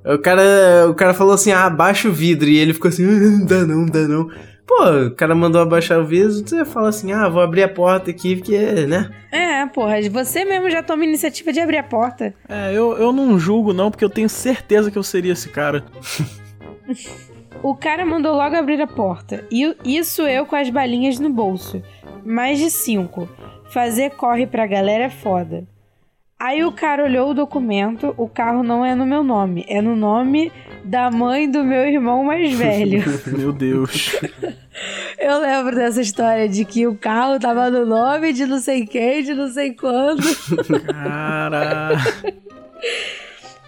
O cara, o cara falou assim, ah, abaixa o vidro. E ele ficou assim, ah, dá não, dá não. Pô, o cara mandou abaixar o vidro, você fala assim, ah, vou abrir a porta aqui, porque, né? É, porra, você mesmo já toma iniciativa de abrir a porta. É, eu, eu não julgo não, porque eu tenho certeza que eu seria esse cara. o cara mandou logo abrir a porta. E isso eu com as balinhas no bolso mais de cinco. Fazer corre pra galera é foda. Aí o cara olhou o documento, o carro não é no meu nome, é no nome da mãe do meu irmão mais velho. meu Deus. Eu lembro dessa história de que o carro tava no nome de não sei quem, de não sei quando. Cara.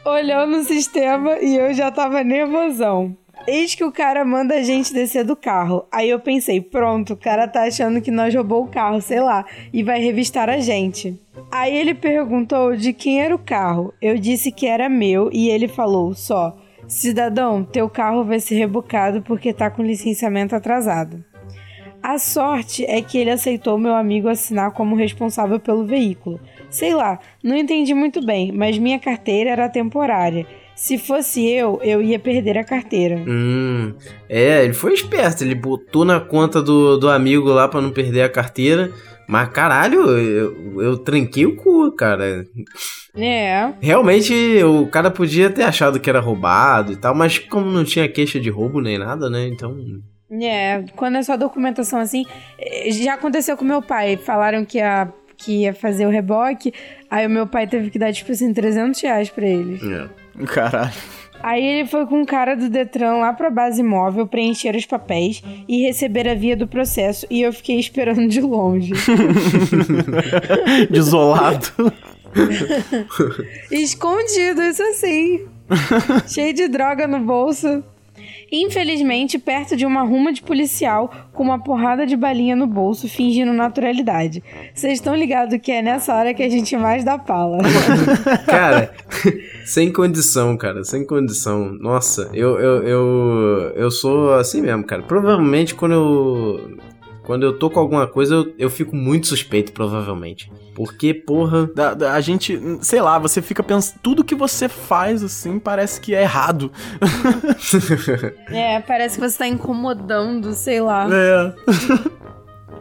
Olhou no sistema e eu já tava nervosão. Eis que o cara manda a gente descer do carro. Aí eu pensei, pronto, o cara tá achando que nós roubou o carro, sei lá, e vai revistar a gente. Aí ele perguntou de quem era o carro. Eu disse que era meu e ele falou só: Cidadão, teu carro vai ser rebocado porque tá com licenciamento atrasado. A sorte é que ele aceitou meu amigo assinar como responsável pelo veículo. Sei lá, não entendi muito bem, mas minha carteira era temporária se fosse eu, eu ia perder a carteira. Hum, é, ele foi esperto, ele botou na conta do, do amigo lá para não perder a carteira. Mas caralho, eu, eu tranquei o cu, cara. É. Realmente, o cara podia ter achado que era roubado e tal, mas como não tinha queixa de roubo nem nada, né? Então. É, quando é só documentação assim. Eh, já aconteceu com meu pai. Falaram que a que ia fazer o reboque. Aí o meu pai teve que dar, tipo assim, 300 reais pra ele. É. Caralho. Aí ele foi com o cara do Detran lá pra base móvel preencher os papéis e receber a via do processo e eu fiquei esperando de longe. Desolado. Escondido, isso assim. Cheio de droga no bolso. Infelizmente, perto de uma ruma de policial com uma porrada de balinha no bolso, fingindo naturalidade. Vocês estão ligados que é nessa hora que a gente mais dá pala. cara, sem condição, cara, sem condição. Nossa, eu, eu, eu, eu sou assim mesmo, cara. Provavelmente quando eu quando eu tô com alguma coisa, eu, eu fico muito suspeito, provavelmente. Porque, porra. Da, da, a gente, sei lá, você fica pensando. Tudo que você faz, assim, parece que é errado. é, parece que você tá incomodando, sei lá. É.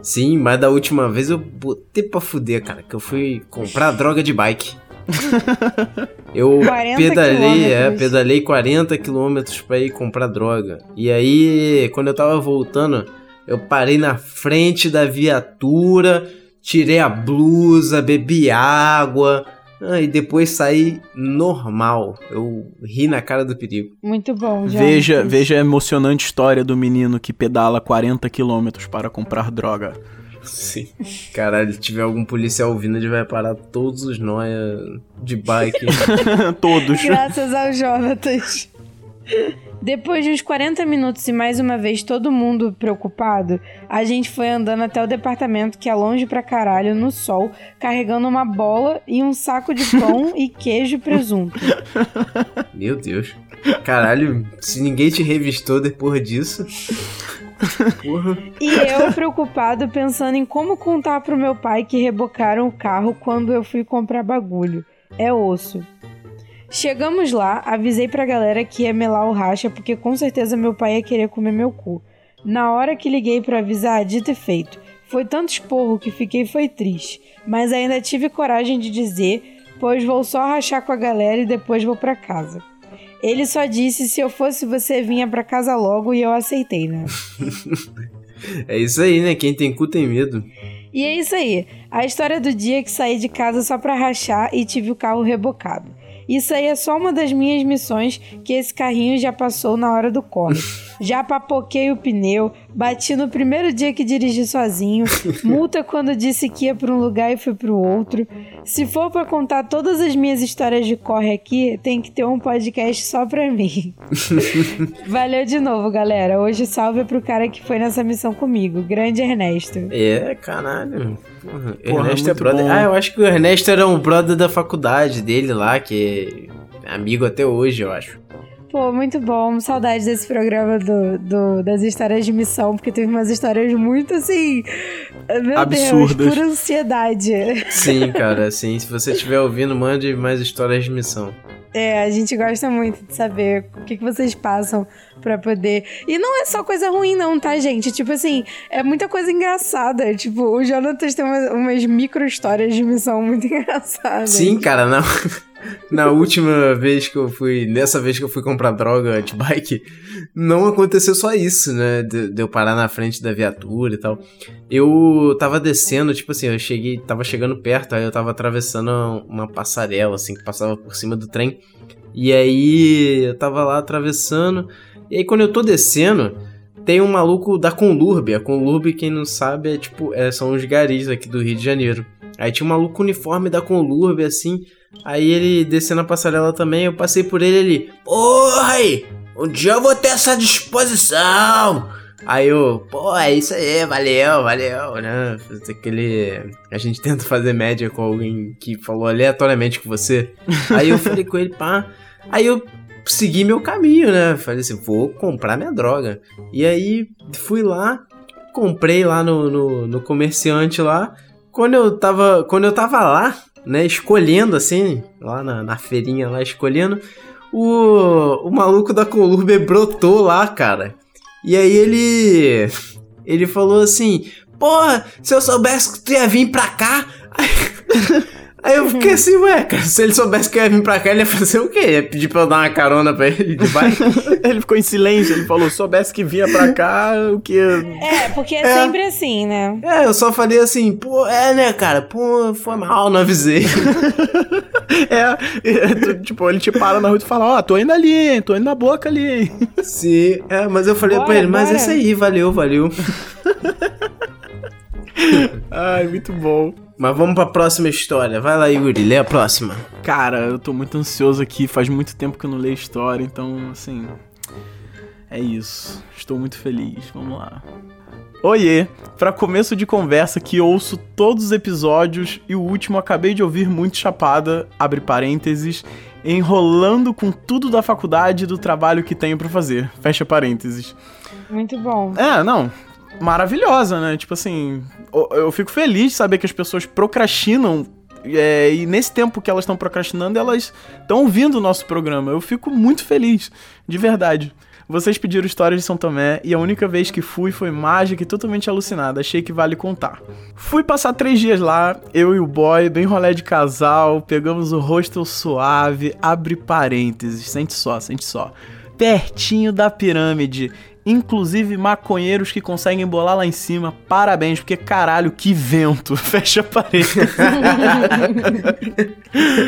Sim, mas da última vez eu botei pra fuder, cara, que eu fui comprar droga de bike. Eu pedalei, é, pedalei 40 quilômetros pra ir comprar droga. E aí, quando eu tava voltando, eu parei na frente da viatura, tirei a blusa, bebi água. Ah, e depois saí normal. Eu ri na cara do perigo. Muito bom, já. Veja, veja a emocionante história do menino que pedala 40 quilômetros para comprar droga. Sim. Caralho, se tiver algum policial ouvindo, ele vai parar todos os nóia de bike. Todos. Graças ao Jonatas. Depois de uns 40 minutos e mais uma vez todo mundo preocupado, a gente foi andando até o departamento que é longe pra caralho, no sol, carregando uma bola e um saco de pão e queijo e presunto. Meu Deus. Caralho, se ninguém te revistou depois disso. Porra. E eu preocupado pensando em como contar pro meu pai que rebocaram o carro quando eu fui comprar bagulho. É osso. Chegamos lá, avisei pra galera que ia melar o racha porque com certeza meu pai ia querer comer meu cu. Na hora que liguei pra avisar, dito e feito. Foi tanto esporro que fiquei foi triste, mas ainda tive coragem de dizer, pois vou só rachar com a galera e depois vou pra casa. Ele só disse se eu fosse você vinha pra casa logo e eu aceitei, né? É isso aí, né? Quem tem cu tem medo. E é isso aí. A história do dia que saí de casa só pra rachar e tive o carro rebocado. Isso aí é só uma das minhas missões que esse carrinho já passou na hora do corre. Já papoquei o pneu, bati no primeiro dia que dirigi sozinho, multa quando disse que ia para um lugar e fui para o outro. Se for para contar todas as minhas histórias de corre aqui, tem que ter um podcast só pra mim. Valeu de novo, galera. Hoje salve pro cara que foi nessa missão comigo, grande Ernesto. É, caralho. Porra, Porra, Ernesto é muito brother. bom. Ah, eu acho que o Ernesto era um brother da faculdade dele lá, que é amigo até hoje, eu acho. Pô, muito bom. Saudade desse programa do, do- das histórias de missão, porque teve umas histórias muito assim. Meu Absurdas. Deus, pura ansiedade. Sim, cara, sim. Se você estiver ouvindo, mande mais histórias de missão. É, a gente gosta muito de saber o que, que vocês passam pra poder. E não é só coisa ruim, não, tá, gente? Tipo assim, é muita coisa engraçada. Tipo, o Jonathan tem umas, umas micro histórias de missão muito engraçadas. Sim, cara, na, na última vez que eu fui, nessa vez que eu fui comprar droga de bike, não aconteceu só isso, né? De, de eu parar na frente da viatura e tal. Eu tava descendo, tipo assim, eu cheguei, tava chegando perto, aí eu tava atravessando uma passarela, assim, que passava por cima do trem. E aí eu tava lá atravessando, e aí quando eu tô descendo, tem um maluco da Conlurb. A Conlurb, quem não sabe, é tipo, é, são os garis aqui do Rio de Janeiro. Aí tinha um maluco uniforme da Conlurb, assim. Aí ele descendo a passarela também, eu passei por ele ele. Oi! Um dia eu vou ter essa disposição! Aí eu, pô, é isso aí, valeu, valeu, né? Aquele. A gente tenta fazer média com alguém que falou aleatoriamente com você. Aí eu falei com ele, pá. Aí eu segui meu caminho, né? Falei assim, vou comprar minha droga. E aí fui lá, comprei lá no, no, no comerciante lá. Quando eu tava. Quando eu tava lá, né, escolhendo assim, lá na, na feirinha lá, escolhendo, o, o maluco da Colurbe brotou lá, cara. E aí ele. Ele falou assim: Porra, se eu soubesse que tu ia vir pra cá. Aí, eu fiquei assim, ué, cara, se ele soubesse que eu ia vir pra cá, ele ia fazer o quê? Ia pedir pra eu dar uma carona pra ele de bike? Ele ficou em silêncio, ele falou, soubesse que vinha pra cá, o que... É, porque é, sempre assim, né? É, eu só falei assim, pô, é, né, cara, pô, foi mal, não avisei. É, é, tu- tipo, ele te para na rua e tu fala, ó, tô indo ali, hein, tô indo na boca ali, hein. Sim, é, mas eu falei Bora, pra ele, mas é bora. isso aí, valeu, valeu. Ai, muito bom. Mas vamos pra próxima história. Vai lá, Yuri, lê a próxima. Cara, eu tô muito ansioso aqui, faz muito tempo que eu não leio história, então, assim. É isso. Estou muito feliz. Vamos lá. Oiê! Pra começo de conversa que ouço todos os episódios e o último acabei de ouvir muito chapada, abre parênteses, enrolando com tudo da faculdade e do trabalho que tenho pra fazer. Fecha parênteses. Muito bom. É, não. Maravilhosa, né? Tipo assim, eu, fico feliz de saber que as pessoas procrastinam. é, e nesse tempo que elas estão procrastinando, elas estão ouvindo o nosso programa. Eu fico muito feliz, de verdade. Vocês pediram histórias de São Tomé e a única vez que fui foi mágica e totalmente alucinada. Achei que vale contar. Fui passar três dias lá, eu e o boy, bem rolé de casal, pegamos o hostel suave, abre parênteses, sente só, sente só. Pertinho da pirâmide inclusive maconheiros que conseguem bolar lá em cima. Parabéns, porque caralho, que vento. Fecha a parede.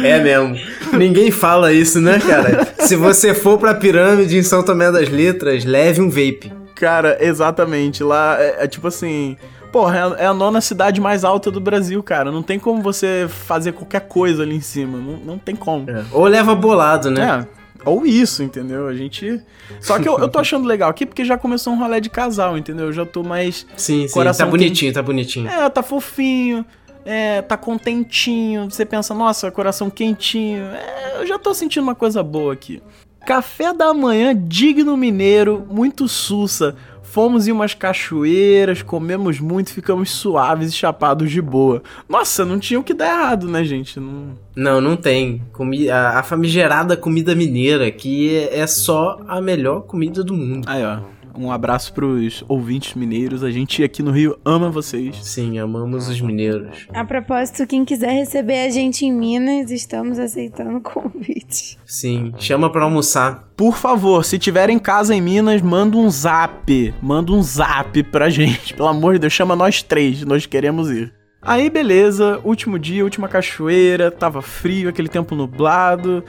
É mesmo. Ninguém fala isso, né, cara? Se você for pra pirâmide em São Tomé das Letras, leve um vape. Cara, exatamente. Lá é, é tipo assim. Porra, é a- é nona cidade mais alta do Brasil, cara. Não tem como você fazer qualquer coisa ali em cima. Não, não tem como. Ou leva bolado, né? É. Ou isso, entendeu? A gente. Só que eu, eu tô achando legal aqui porque já começou um rolê de casal, entendeu? Eu já tô mais. Sim, sim. Tá bonitinho, tá bonitinho. É, tá fofinho. É, tá contentinho. Você pensa, nossa, coração quentinho. É, eu já tô sentindo uma coisa boa aqui. Café da manhã digno mineiro, muito sussa. Fomos em umas cachoeiras, comemos muito, ficamos suaves e chapados de boa. Nossa, não tinha o que dar errado, né, gente? Não... Não, não tem. Comi a, a famigerada comida mineira, que é, é só a melhor comida do mundo. Aí, ó. Um abraço pros ouvintes mineiros. A gente aqui no Rio ama vocês. Sim, amamos os mineiros. A propósito, quem quiser receber a gente em Minas, estamos aceitando convite. Sim, chama pra almoçar. Por favor, se tiver em casa em Minas, manda um zap. Manda um zap pra gente. Pelo amor de Deus, chama nós três. Nós queremos ir. Aí, beleza. Último dia, última cachoeira. Tava frio, aquele tempo nublado.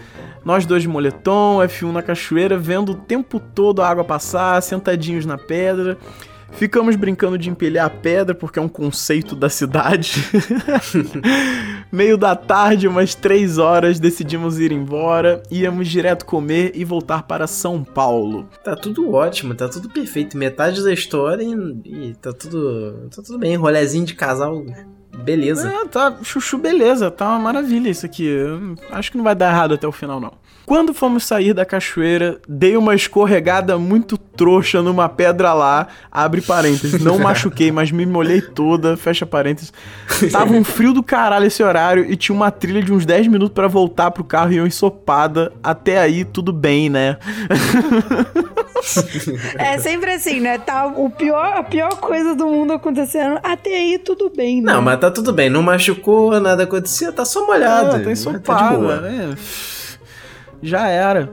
Nós dois de moletom, F1 na cachoeira, vendo o tempo todo a água passar, sentadinhos na pedra. Ficamos brincando de empilhar a pedra, porque é um conceito da cidade. Meio da tarde, umas três horas, decidimos ir embora. Íamos direto comer e voltar para São Paulo. Tá tudo ótimo, tá tudo perfeito. Metade da história e, e tá tudo. tá tudo bem. Rolezinho de casal, beleza. É, tá, chuchu, beleza, tá uma maravilha isso aqui. Eu acho que não vai dar errado até o final, não. Quando fomos sair da cachoeira, dei uma escorregada muito trouxa numa pedra lá. Abre parênteses, não machuquei, mas me molhei toda, fecha parênteses. Tava um frio do caralho esse horário e tinha uma trilha de uns 10 minutos pra voltar pro carro e eu ensopada. Até aí, tudo bem, né? É sempre assim, né? Tá o pior, a pior coisa do mundo acontecendo. Até aí tudo bem, né? Não, mas tá tudo bem. Não machucou, nada aconteceu, tá só molhado. Ah, tá Tá ensopada, boa. né? Já era.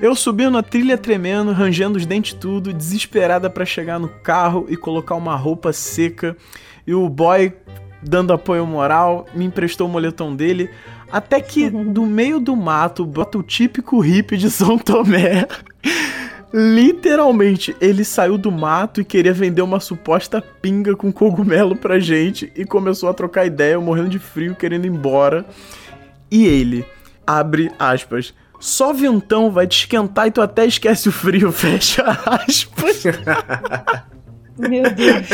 Eu subindo a trilha tremendo, rangendo os dentes tudo, desesperada pra chegar no carro e colocar uma roupa seca. E o boy, dando apoio moral, me emprestou o moletom dele. Até que, do meio do mato, bota o típico hippie de São Tomé. Literalmente, ele saiu do mato e queria vender uma suposta pinga com cogumelo pra gente e começou a trocar ideia, morrendo de frio, querendo ir embora. E ele, abre aspas, só ventão vai te esquentar e tu até esquece o frio, fecha aspas. Meu Deus.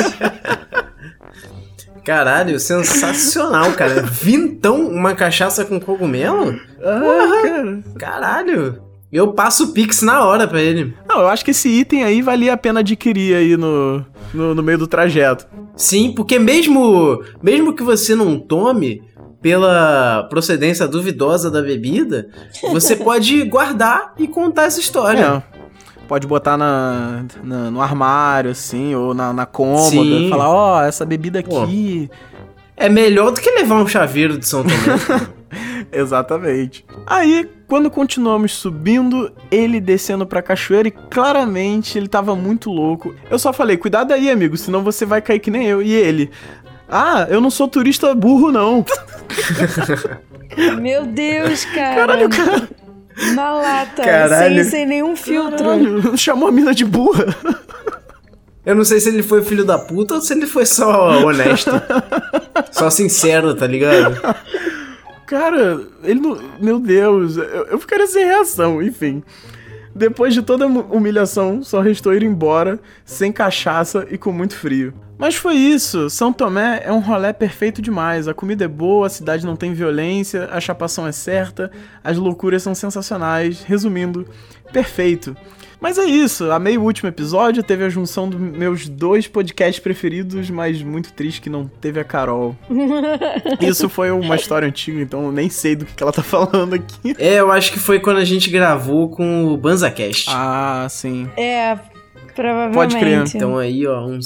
Caralho, sensacional, cara. Vintão, uma cachaça com cogumelo? Ah, cara. Caralho. Eu passo o Pix na hora pra ele. Não, eu acho que esse item aí valia a pena adquirir aí no, no, no meio do trajeto. Sim, porque mesmo, mesmo que você não tome pela procedência duvidosa da bebida, você pode guardar e contar essa história. É. Pode botar na, na- no armário, assim, ou na, na cômoda. Sim. Falar, ó, essa bebida Pô. aqui. É melhor do que levar um chaveiro de São Tomé. Exatamente. Aí, quando continuamos subindo, ele descendo pra cachoeira e claramente ele tava muito louco. Eu só falei, cuidado aí, amigo, senão você vai cair que nem eu. E ele, ah, eu não sou turista burro, não. Meu Deus, cara. Caralho, cara. Na lata, Caralho. sem, sem nenhum filtro. Caralho, chamou a mina de burra. Eu não sei se ele foi filho da puta ou se ele foi só honesto. só sincero, tá ligado? Cara, ele não. Meu Deus, eu, eu ficaria sem reação, enfim. Depois de toda a hum- humilhação, só restou ir embora, sem cachaça e com muito frio. Mas foi isso, São Tomé é um rolê perfeito demais. A comida é boa, a cidade não tem violência, a chapação é certa, as loucuras são sensacionais. Resumindo, perfeito. Mas é isso, amei o último episódio, teve a junção dos meus dois podcasts preferidos, mas muito triste que não teve a Carol. Isso foi uma história antiga, então eu nem sei do que que ela tá falando aqui. É, eu acho que foi quando a gente gravou com o BanzaCast. Ah, sim. É, Provavelmente. Pode crer. Então aí, ó, um,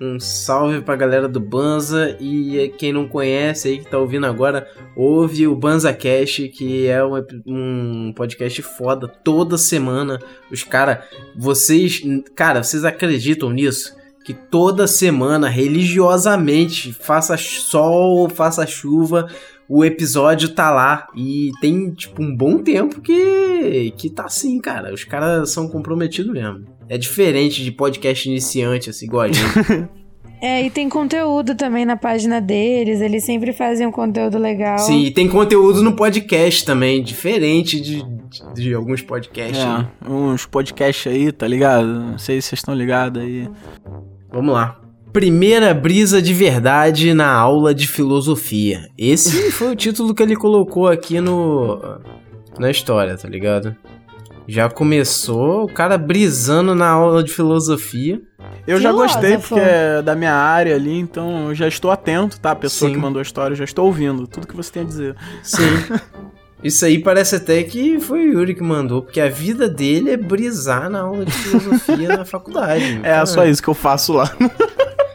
um salve pra galera do Banza e quem não conhece aí que tá ouvindo agora, ouve o Banza Cast, que é um, um podcast foda toda semana. Os cara, vocês, cara, vocês acreditam nisso? Que toda semana, religiosamente, faça sol, faça chuva, o episódio tá lá e tem, tipo, um bom tempo que, que tá assim, cara. Os caras são comprometidos mesmo. É diferente de podcast iniciante, assim, igual a gente. É, e tem conteúdo também na página deles. Eles sempre fazem um conteúdo legal. Sim, e tem conteúdo no podcast também, diferente de, de, de alguns podcasts. né? É, uns podcasts aí, tá ligado? Não sei se vocês estão ligados aí. Vamos lá. Primeira brisa de verdade na aula de filosofia. Esse foi o título que ele colocou aqui no na história, tá ligado? Já começou o cara brisando na aula de filosofia. Eu já gostei porque é da minha área ali, então eu já estou atento, tá? A pessoa Sim. que mandou a história, eu já estou ouvindo tudo que você tem a dizer. Sim. Isso aí parece até que foi o Yuri que mandou, porque a vida dele é brisar na aula de filosofia na faculdade. É só isso que eu faço lá.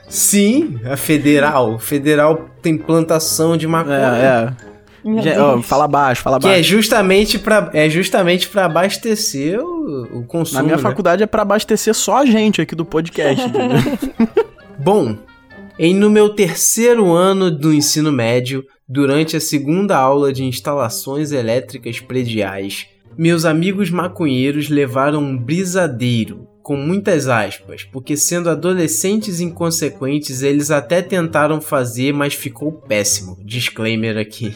Sim, a federal. Federal tem plantação de maconha. É, é. Já- ó, fala baixo, fala Que é baixo. justamente para é justamente para abastecer o, o consumo. Na minha né? faculdade é pra abastecer só a gente aqui do podcast? Bom, em no meu terceiro ano do ensino médio, durante a segunda aula de instalações elétricas prediais, meus amigos maconheiros levaram um brisadeiro, com muitas aspas, porque sendo adolescentes inconsequentes, eles até tentaram fazer, mas ficou péssimo. Disclaimer aqui.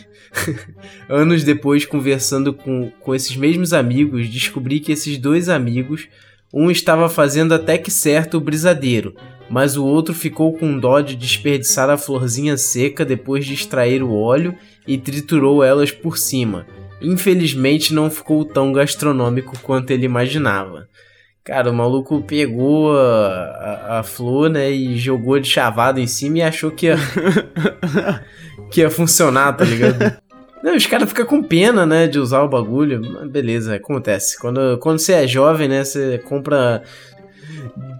Anos depois, conversando com, com esses mesmos amigos, descobri que esses dois amigos, um estava fazendo até que certo o brisadeiro, mas o outro ficou com dó de desperdiçar a florzinha seca depois de extrair o óleo e triturou elas por cima. Infelizmente não ficou tão gastronômico quanto ele imaginava. Cara, o maluco pegou a, a, a flor, né, e jogou de chavado em cima e achou que ia, que ia funcionar, tá ligado? Não, os caras ficam com pena, né, de usar o bagulho. Mas beleza, acontece. Quando, quando você é jovem, né, você compra.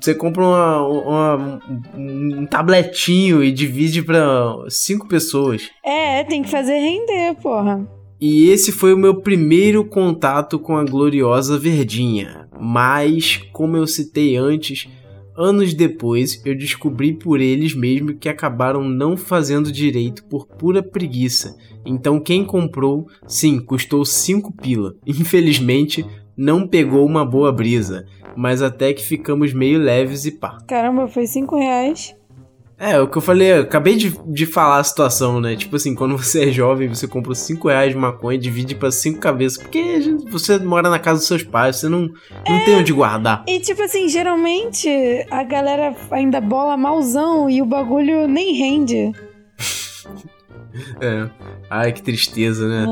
Você compra uma, uma- um, um tabletinho e divide pra cinco pessoas. É, tem que fazer render, porra. E esse foi o meu primeiro contato com a gloriosa Verdinha. Mas, como eu citei antes, anos depois eu descobri por eles mesmo que acabaram não fazendo direito por pura preguiça. Então quem comprou, sim, custou 5 pila. Infelizmente, não pegou uma boa brisa. Mas até que ficamos meio leves e pá. Caramba, foi 5 reais. É, o que eu falei, eu acabei de, de falar a situação, né? Tipo assim, quando você é jovem, você compra 5 reais de maconha e divide pra 5 cabeças. Porque você mora na casa dos seus pais, você não, não tem onde guardar. E tipo assim, geralmente a galera ainda bola malzão e o bagulho nem rende. É. Ai, que tristeza, né?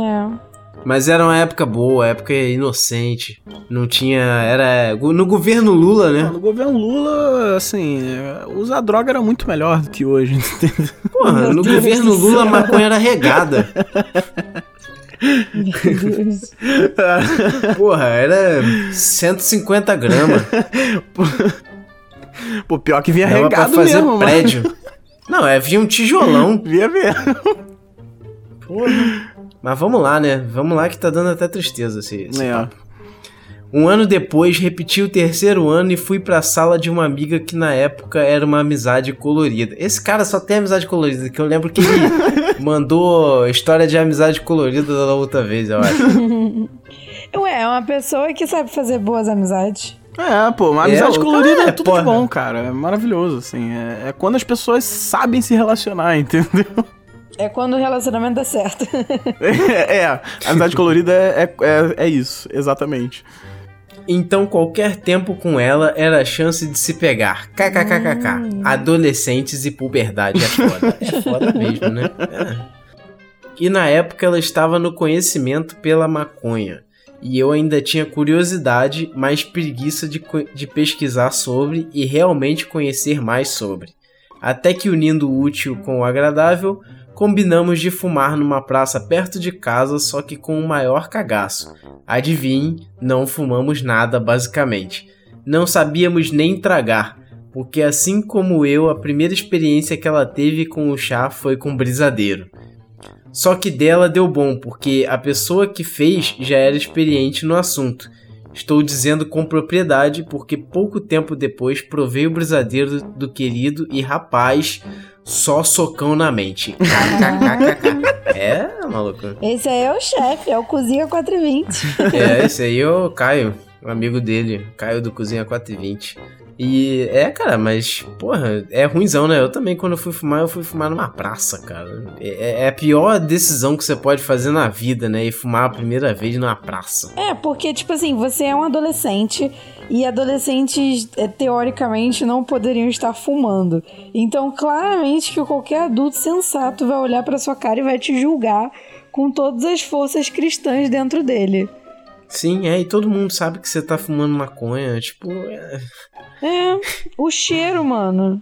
É. Mas era uma época boa, época inocente. Não tinha. Era. No governo Lula, né? No governo Lula, assim, usar droga era muito melhor do que hoje, entendeu? Porra, Meu no Deus governo Lula a maconha era regada. Meu Deus. Porra, era 150 gramas. Pô, pior que vinha Dava pra regado fazer mesmo, mano. prédio. Não, é, vinha um tijolão. Vinha mesmo. Porra. Mas vamos lá, né? Vamos lá que tá dando até tristeza esse, esse É. papo. Um ano depois, repeti o terceiro ano e fui pra sala de uma amiga que na época era uma amizade colorida. Esse cara só tem amizade colorida, que eu lembro que ele mandou história de amizade colorida da outra vez, eu acho. Ué, é uma pessoa que sabe fazer boas amizades. É, pô, uma amizade É, colorida cara é é, tudo porra. de bom, cara. É maravilhoso, assim. É, é quando as pessoas sabem se relacionar, entendeu? É quando o relacionamento dá certo. É, é, a amizade colorida é, é, é, é isso, exatamente. Então qualquer tempo com ela era a chance de se pegar. KKKKK. Adolescentes e puberdade é foda. É foda mesmo, né? É. E na época ela estava no conhecimento pela maconha. E eu ainda tinha curiosidade, mas preguiça de, de pesquisar sobre e realmente conhecer mais sobre. Até que unindo o útil com o agradável, combinamos de fumar numa praça perto de casa, só que com um maior cagaço. Adivinhe, não fumamos nada basicamente. Não sabíamos nem tragar, porque assim como eu, a primeira experiência que ela teve com o chá foi com brisadeiro. Só que dela deu bom, porque a pessoa que fez já era experiente no assunto. Estou dizendo com propriedade, porque pouco tempo depois provei o brisadeiro do querido e rapaz, só socão na mente. é, maluco. Esse aí é o chefe, é o Cozinha 420. É, esse aí é o Caio, o amigo dele, Caio do Cozinha 420. E é, cara, mas, porra, é ruimzão, né? Eu também, quando eu fui fumar, eu fui fumar numa praça, cara. É, é a pior decisão que você pode fazer na vida, né? E fumar a primeira vez numa praça. É, porque, tipo assim, você é um adolescente e adolescentes, é, teoricamente, não poderiam estar fumando. Então, claramente que qualquer adulto sensato vai olhar pra sua cara e vai te julgar com todas as forças cristãs dentro dele. Sim, é, e todo mundo sabe que você tá fumando maconha, tipo. É... É, o cheiro, mano.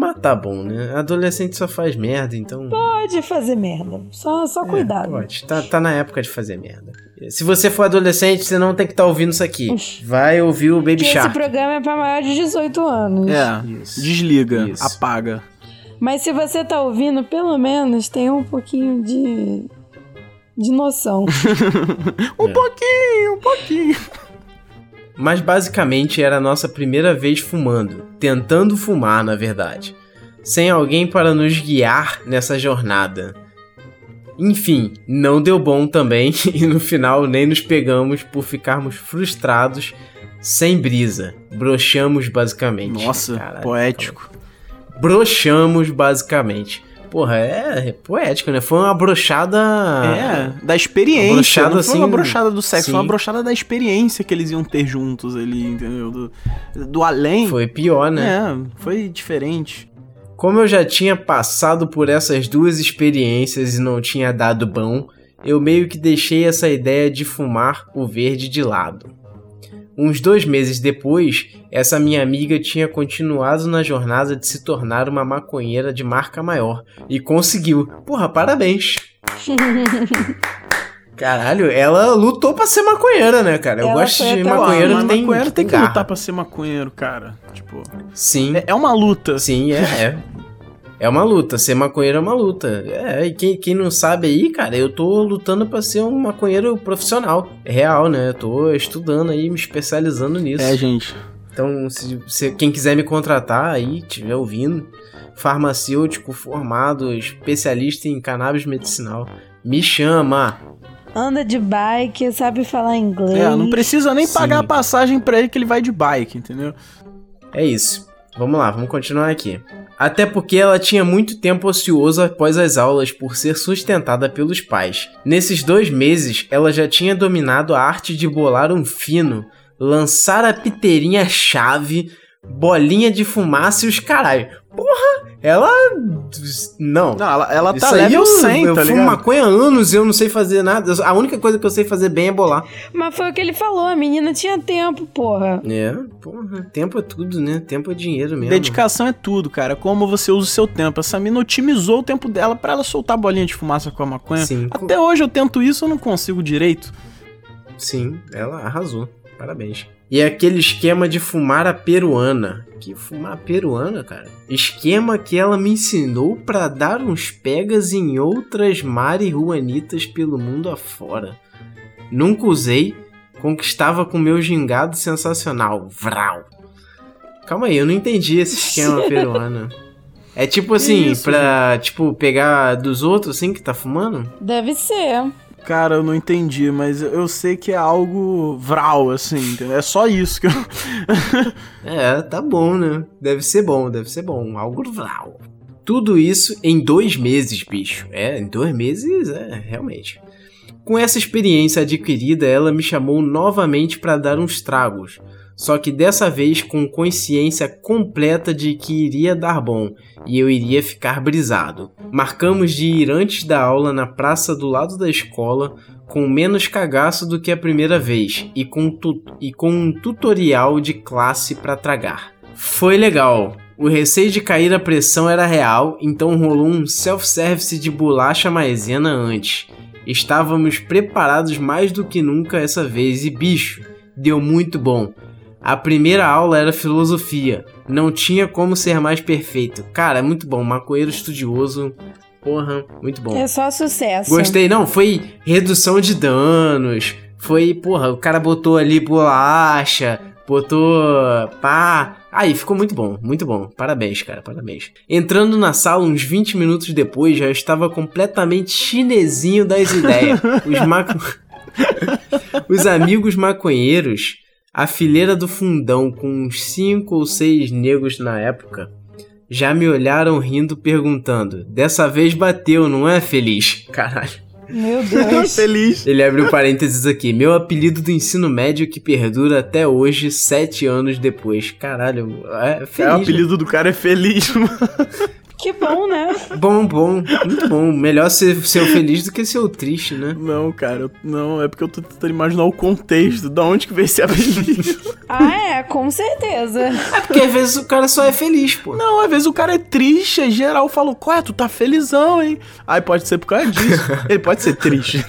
Mas tá bom, né? Adolescente só faz merda, então. Pode fazer merda. Só, só É, cuidado. pode, tá, tá na época de fazer merda. Se você for adolescente, você não tem que estar ouvindo isso aqui. Vai ouvir o Baby que esse Shark. programa é pra maior de 18 anos. É, Isso. desliga, Isso. apaga. Mas se você tá ouvindo, pelo menos tenha um pouquinho de. de noção. Um pouquinho, um pouquinho. Mas basicamente era a nossa primeira vez fumando. Tentando fumar, na verdade. Sem alguém para nos guiar nessa jornada. Enfim, não deu bom também e no final nem nos pegamos por ficarmos frustrados, sem brisa. Brochamos basicamente. Nossa, Caralho, poético. Brochamos basicamente. Porra, é, é poético, né? Foi uma brochada. É, da experiência. Uma brochada, não foi uma assim, brochada do sexo, sim. foi uma brochada da experiência que eles iam ter juntos ali, entendeu? Do, do além. Foi pior, né? É, foi diferente. Como eu já tinha passado por essas duas experiências e não tinha dado bom, eu meio que deixei essa ideia de fumar o verde de lado. Uns dois meses depois, essa minha amiga tinha continuado na jornada de se tornar uma maconheira de marca maior e conseguiu. Porra, parabéns! Caralho, ela lutou pra ser maconheira, né, cara? Eu Ela gosto de lá. maconheiro que tem, maconheiro tem que lutar pra ser maconheiro, cara. Tipo, Sim. é, é uma luta. Sim, é, é. É uma luta, ser maconheiro é uma luta. É, e quem, quem não sabe aí, cara, eu tô lutando pra ser um maconheiro profissional. É real, né? Eu tô estudando aí, me especializando nisso. É, gente. Então, se, se quem quiser me contratar aí, tiver ouvindo, farmacêutico formado, especialista em cannabis medicinal, me chama. Anda de bike, sabe falar inglês. É, não precisa nem Sim. pagar a passagem pra ele que ele vai de bike, entendeu? É isso. Vamos lá, vamos continuar aqui. Até porque ela tinha muito tempo ocioso após as aulas por ser sustentada pelos pais. Nesses dois meses, ela já tinha dominado a arte de bolar um fino, lançar a piteirinha chave, bolinha de fumaça e os caralho. Porra, ela. Não. Não, ela, ela tá level eu, 100, eu tá fumo maconha há anos e eu não sei fazer nada. A única coisa que eu sei fazer bem é bolar. Mas foi o que ele falou, a menina tinha tempo, porra. É, porra, tempo é tudo, né? Tempo é dinheiro mesmo. Dedicação é tudo, cara. Como você usa o seu tempo. Essa mina otimizou o tempo dela pra ela soltar bolinha de fumaça com a maconha. Sim. Até hoje eu tento isso, eu não consigo direito. Sim, ela arrasou. Parabéns. E é aquele esquema de fumar a peruana. Que fumar a peruana, cara? Esquema que ela me ensinou pra dar uns pegas em outras marihuanitas pelo mundo afora. Nunca usei, conquistava com meu gingado sensacional. Vral. Calma aí, eu não entendi esse esquema peruana. É tipo assim, isso, pra, tipo, pegar dos outros, assim, que tá fumando? Deve ser. Cara, eu não entendi, mas eu sei que é algo vral, assim, entendeu? É só isso que eu. É, tá bom, né? Deve ser bom, deve ser bom. Algo vral. Tudo isso em dois meses, bicho. É, em dois meses, é, realmente. Com essa experiência adquirida, ela me chamou novamente para dar uns tragos. Só que dessa vez com consciência completa de que iria dar bom e eu iria ficar brisado. Marcamos de ir antes da aula na praça do lado da escola, com menos cagaço do que a primeira vez e com, e com um tutorial de classe para tragar. Foi legal. O receio de cair a pressão era real, então rolou um self-service de bolacha maisena antes. Estávamos preparados mais do que nunca essa vez e bicho, deu muito bom. A primeira aula era filosofia. Não tinha como ser mais perfeito. Cara, é muito bom. Maconheiro estudioso. Porra, muito bom. É só sucesso. Gostei, não, foi redução de danos. Foi, porra, o cara botou ali bolacha, botou pá. Aí, ficou muito bom, muito bom. Parabéns, cara, parabéns. Entrando na sala uns 20 minutos depois, já estava completamente chinesinho das ideias. Os, maco... Os amigos maconheiros, a fileira do fundão com uns 5 ou 6 negros na época, já me olharam rindo perguntando: Dessa vez bateu, não é feliz? Caralho. Meu Deus. Feliz. Ele abre um parênteses aqui. Meu apelido do ensino médio que perdura até hoje, sete anos depois. Caralho, é feliz. É, o né? apelido do cara é feliz, mano. Que bom, né? Bom, bom, muito bom. Melhor ser, ser o feliz do que ser o triste, né? Não, cara, eu- não, é porque eu tô tentando imaginar o contexto, da onde que veio esse apelido. Ah, é, com certeza. É porque às vezes o cara só é feliz, pô. Não, às vezes o cara é triste, aí geral fala, qual é, tu tá felizão, hein? Aí pode ser por causa disso. Ele pode ser triste.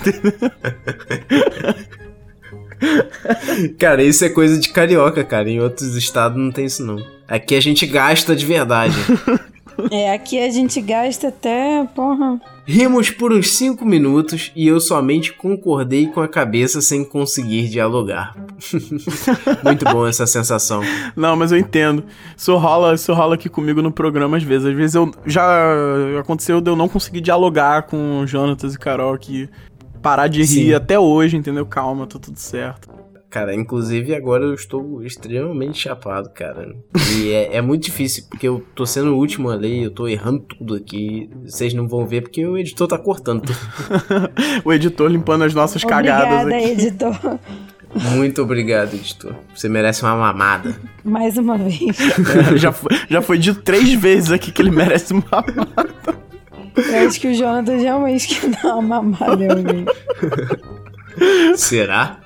Cara, isso é coisa de carioca, cara. Em outros estados não tem isso, não. Aqui a gente gasta de verdade. É, aqui a gente gasta até, porra. Rimos por uns 5 minutos e eu somente concordei com a cabeça sem conseguir dialogar. Muito bom essa sensação. Não, mas eu entendo. Isso rola, isso rola aqui comigo no programa às vezes. Às vezes eu já aconteceu de eu não conseguir dialogar com o Jonatas e Carol aqui. Parar de rir Sim. até hoje, entendeu? Calma, tá tudo certo. Cara, inclusive agora eu estou extremamente chapado, cara. E é, é muito difícil, porque eu tô sendo o último a ler, eu tô errando tudo aqui. Vocês não vão ver porque o editor tá cortando tudo. o editor limpando as nossas cagadas Obrigada, aqui. editor. Muito obrigado, editor. Você merece uma mamada. Mais uma vez. É, já, foi, já foi dito três vezes aqui que ele merece uma. Eu acho que o Jonathan realmente quer dar uma mamada em alguém. Será?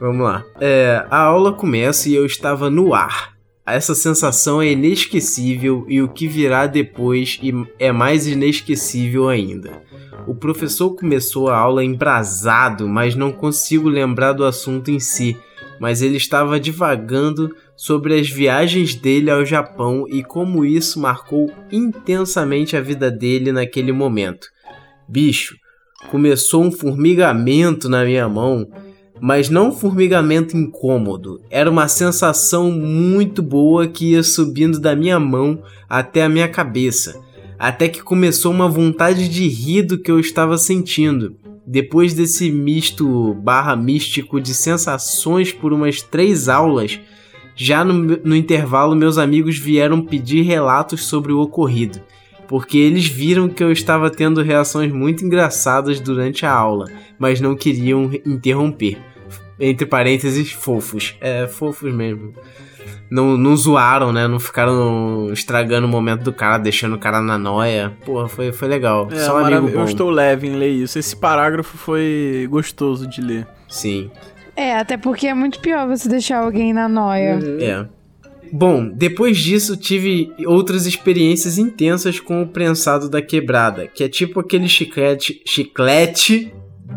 Vamos lá. É, a aula começa e eu estava no ar. Essa sensação é inesquecível e o que virá depois é mais inesquecível ainda. O professor começou a aula embrasado, mas não consigo lembrar do assunto em si. Mas ele estava divagando sobre as viagens dele ao Japão e como isso marcou intensamente a vida dele naquele momento. Bicho, começou um formigamento na minha mão, mas não um formigamento incômodo. Era uma sensação muito boa que ia subindo da minha mão até a minha cabeça, até que começou uma vontade de rir do que eu estava sentindo. Depois desse misto barra místico de sensações por umas três aulas, já no, no intervalo meus amigos vieram pedir relatos sobre o ocorrido porque eles viram que eu estava tendo reações muito engraçadas durante a aula, mas não queriam interromper. Entre parênteses, fofos. É, fofos mesmo. Não, não zoaram, né? Não ficaram estragando o momento do cara, deixando o cara na noia. Porra, foi, foi legal. É, Só um amigo bom. Eu estou leve em ler isso. Esse parágrafo foi gostoso de ler. Sim. É, até porque é muito pior você deixar alguém na noia. É. Bom, depois disso tive outras experiências intensas com o prensado da quebrada, que é tipo aquele chiclete, chiclete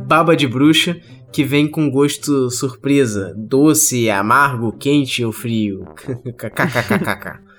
baba de bruxa que vem com gosto surpresa, doce, amargo, quente ou frio.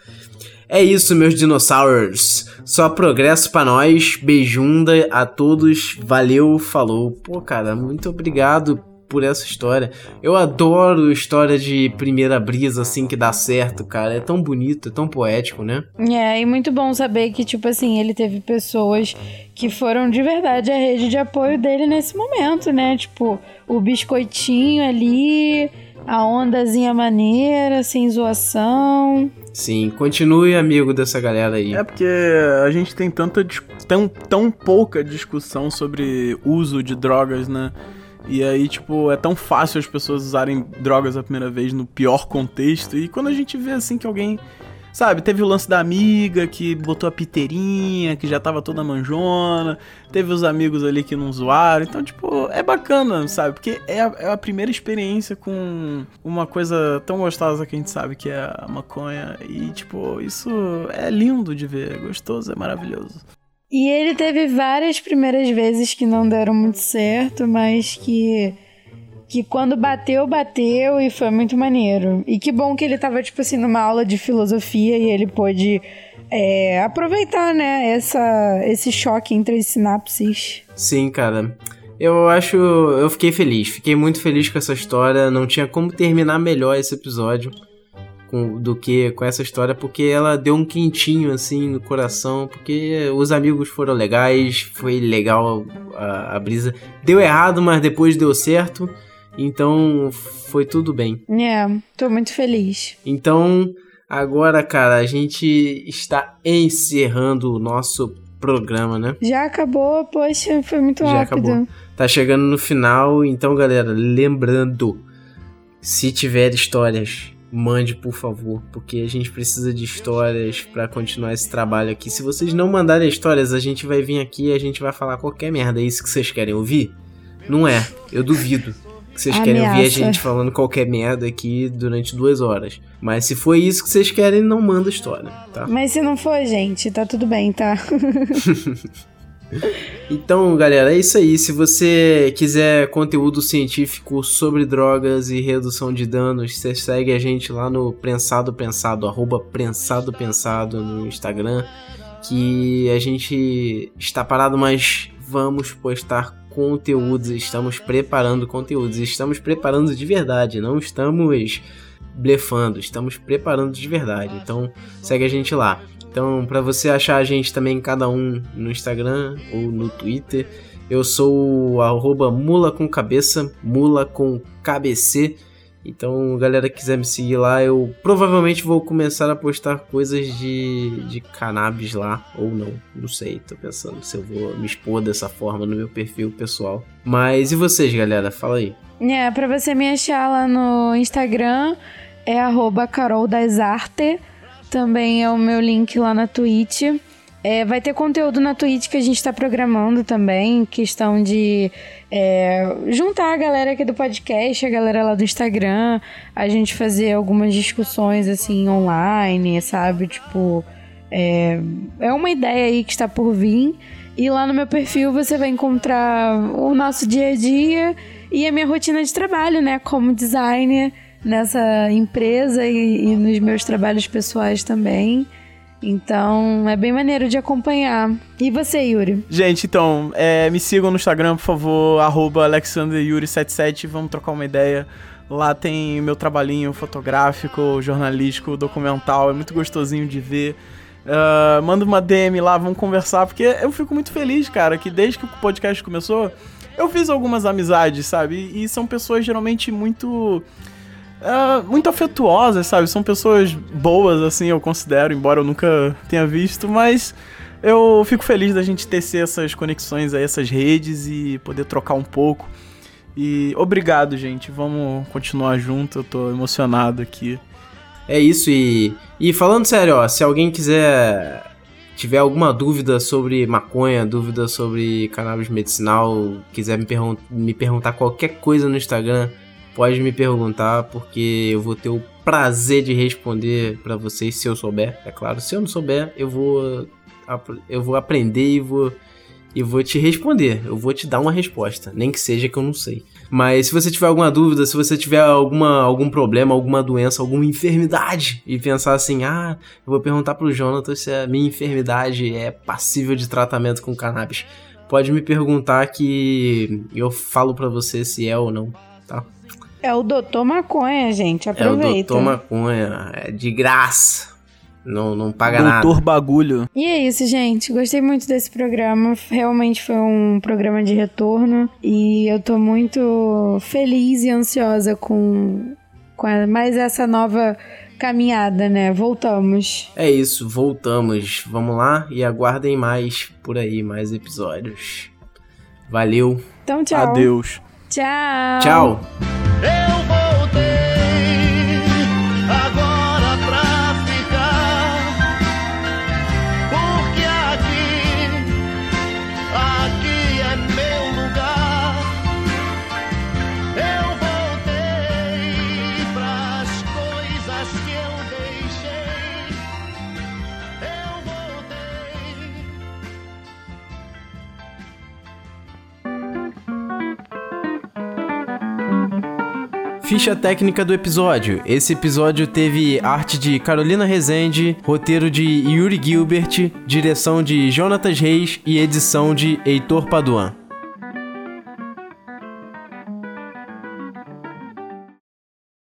É isso, meus dinossauros. Só progresso pra nós. Beijunda a todos. Valeu, falou. Pô, cara, muito obrigado por essa história. Eu adoro história de primeira brisa, assim, que dá certo, cara. É tão bonito, é tão poético, né? É, e muito bom saber que, tipo assim, ele teve pessoas que foram de verdade a rede de apoio dele nesse momento, né? Tipo, o biscoitinho ali, a ondazinha maneira, sem zoação. Sim, continue amigo dessa galera aí. É porque a gente tem tanta tão, tão pouca discussão sobre uso de drogas, né? E aí, tipo, é tão fácil as pessoas usarem drogas a primeira vez no pior contexto. E quando a gente vê assim que alguém. Sabe, teve o lance da amiga que botou a piteirinha, que já tava toda manjona. Teve os amigos ali que não zoaram. Então, tipo, é bacana, sabe? Porque é a, é a primeira experiência com uma coisa tão gostosa que a gente sabe que é a maconha. E, tipo, isso é lindo de ver, é gostoso, é maravilhoso. E ele teve várias primeiras vezes que não deram muito certo, mas que que quando bateu, bateu e foi muito maneiro. E que bom que ele tava, tipo assim, numa aula de filosofia e ele pôde é, aproveitar, né, essa, esse choque entre as sinapses. Sim, cara. Eu acho. Eu fiquei feliz. Fiquei muito feliz com essa história. Não tinha como terminar melhor esse episódio com, do que com essa história, porque ela deu um quentinho assim no coração. Porque os amigos foram legais, foi legal a, a brisa. Deu errado, mas depois deu certo. Então foi tudo bem. É, tô muito feliz. Então, agora, cara, a gente está encerrando o nosso programa, né? Já acabou, poxa, foi muito Já rápido. acabou. Tá chegando no final, então, galera, lembrando, se tiver histórias, mande, por favor, porque a gente precisa de histórias pra continuar esse trabalho aqui. Se vocês não mandarem histórias, a gente vai vir aqui e a gente vai falar qualquer merda. É isso que vocês querem ouvir? Não é, eu duvido. Que vocês querem ouvir a gente falando qualquer merda aqui durante duas horas. Mas se for isso que vocês querem, não manda história, tá? Mas se não for, gente, tá tudo bem, tá? Então, galera, é isso aí. Se você quiser conteúdo científico sobre drogas e redução de danos, você segue a gente lá no Prensado Pensado, arroba Prensado Pensado no Instagram, que a gente está parado, mas vamos postar conteúdos, estamos preparando conteúdos, estamos preparando de verdade, não estamos blefando, estamos preparando de verdade. Então, segue a gente lá. Então, para você achar a gente também, cada um no Instagram ou no Twitter, eu sou o arroba mula com cabeça, mula com KBC. Então, galera que quiser me seguir lá, eu provavelmente vou começar a postar coisas de, de cannabis lá, ou não, não sei, tô pensando se eu vou me expor dessa forma no meu perfil pessoal. Mas e vocês, galera? Fala aí. É, pra você me achar lá no Instagram é arroba Carol das Arte. Também é o meu link lá na Twitch. É, vai ter conteúdo na Twitch que a gente tá programando também, questão de é, juntar a galera aqui do podcast, a galera lá do Instagram, a gente fazer algumas discussões assim online, sabe? Tipo, é, é uma ideia aí que está por vir. E lá no meu perfil você vai encontrar o nosso dia a dia e a minha rotina de trabalho, né? Como designer nessa empresa e, e nos meus trabalhos pessoais também. Então é bem maneiro de acompanhar. E você, Yuri? Gente, então, é, me sigam no Instagram, por favor, arroba AlexanderYuri77, vamos trocar uma ideia. Lá tem meu trabalhinho fotográfico, jornalístico, documental, é muito gostosinho de ver. Ah, manda uma DM lá, vamos conversar, porque eu fico muito feliz, cara, que desde que o podcast começou, eu fiz algumas amizades, sabe? E são pessoas geralmente muito. Ah, muito afetuosas, sabe? São pessoas boas, assim, eu considero, embora eu nunca tenha visto, mas eu fico feliz da gente tecer essas conexões essas redes e poder trocar um pouco. E obrigado, gente. Vamos continuar junto. Eu tô emocionado aqui. É isso e e falando sério, ó, se alguém quiser tiver alguma dúvida sobre maconha, dúvida sobre cannabis medicinal, quiser me, pergun me perguntar qualquer coisa no Instagram, pode me perguntar porque eu vou ter o prazer de responder pra vocês se eu souber, é claro. Se eu não souber, eu vou eu vou aprender e vou e vou te responder. Eu vou te dar uma resposta, nem que seja que eu não sei. Mas se você tiver alguma dúvida, se você tiver alguma, algum problema, alguma doença, alguma enfermidade e pensar assim, ah, eu vou perguntar pro Jonathan se a minha enfermidade é passível de tratamento com cannabis. Pode me perguntar que eu falo pra você se é ou não, tá? É o Doutor Maconha, gente. É o Aproveita. Doutor Maconha, é de graça. Não, não paga nada. Doutor Bagulho. E é isso, gente. Gostei muito desse programa. Realmente foi um programa de retorno. E eu tô muito feliz e ansiosa com, com a- mais essa nova caminhada, né? Voltamos. É isso, voltamos. Vamos lá e aguardem mais por aí, mais episódios. Valeu. Então, tchau. Adeus. Tchau. Tchau. Eu voltei Ficha técnica do episódio. Esse episódio teve arte de Carolina Rezende, roteiro de Yuri Gilbert, direção de Jonatas Reis e edição de Heitor Paduan.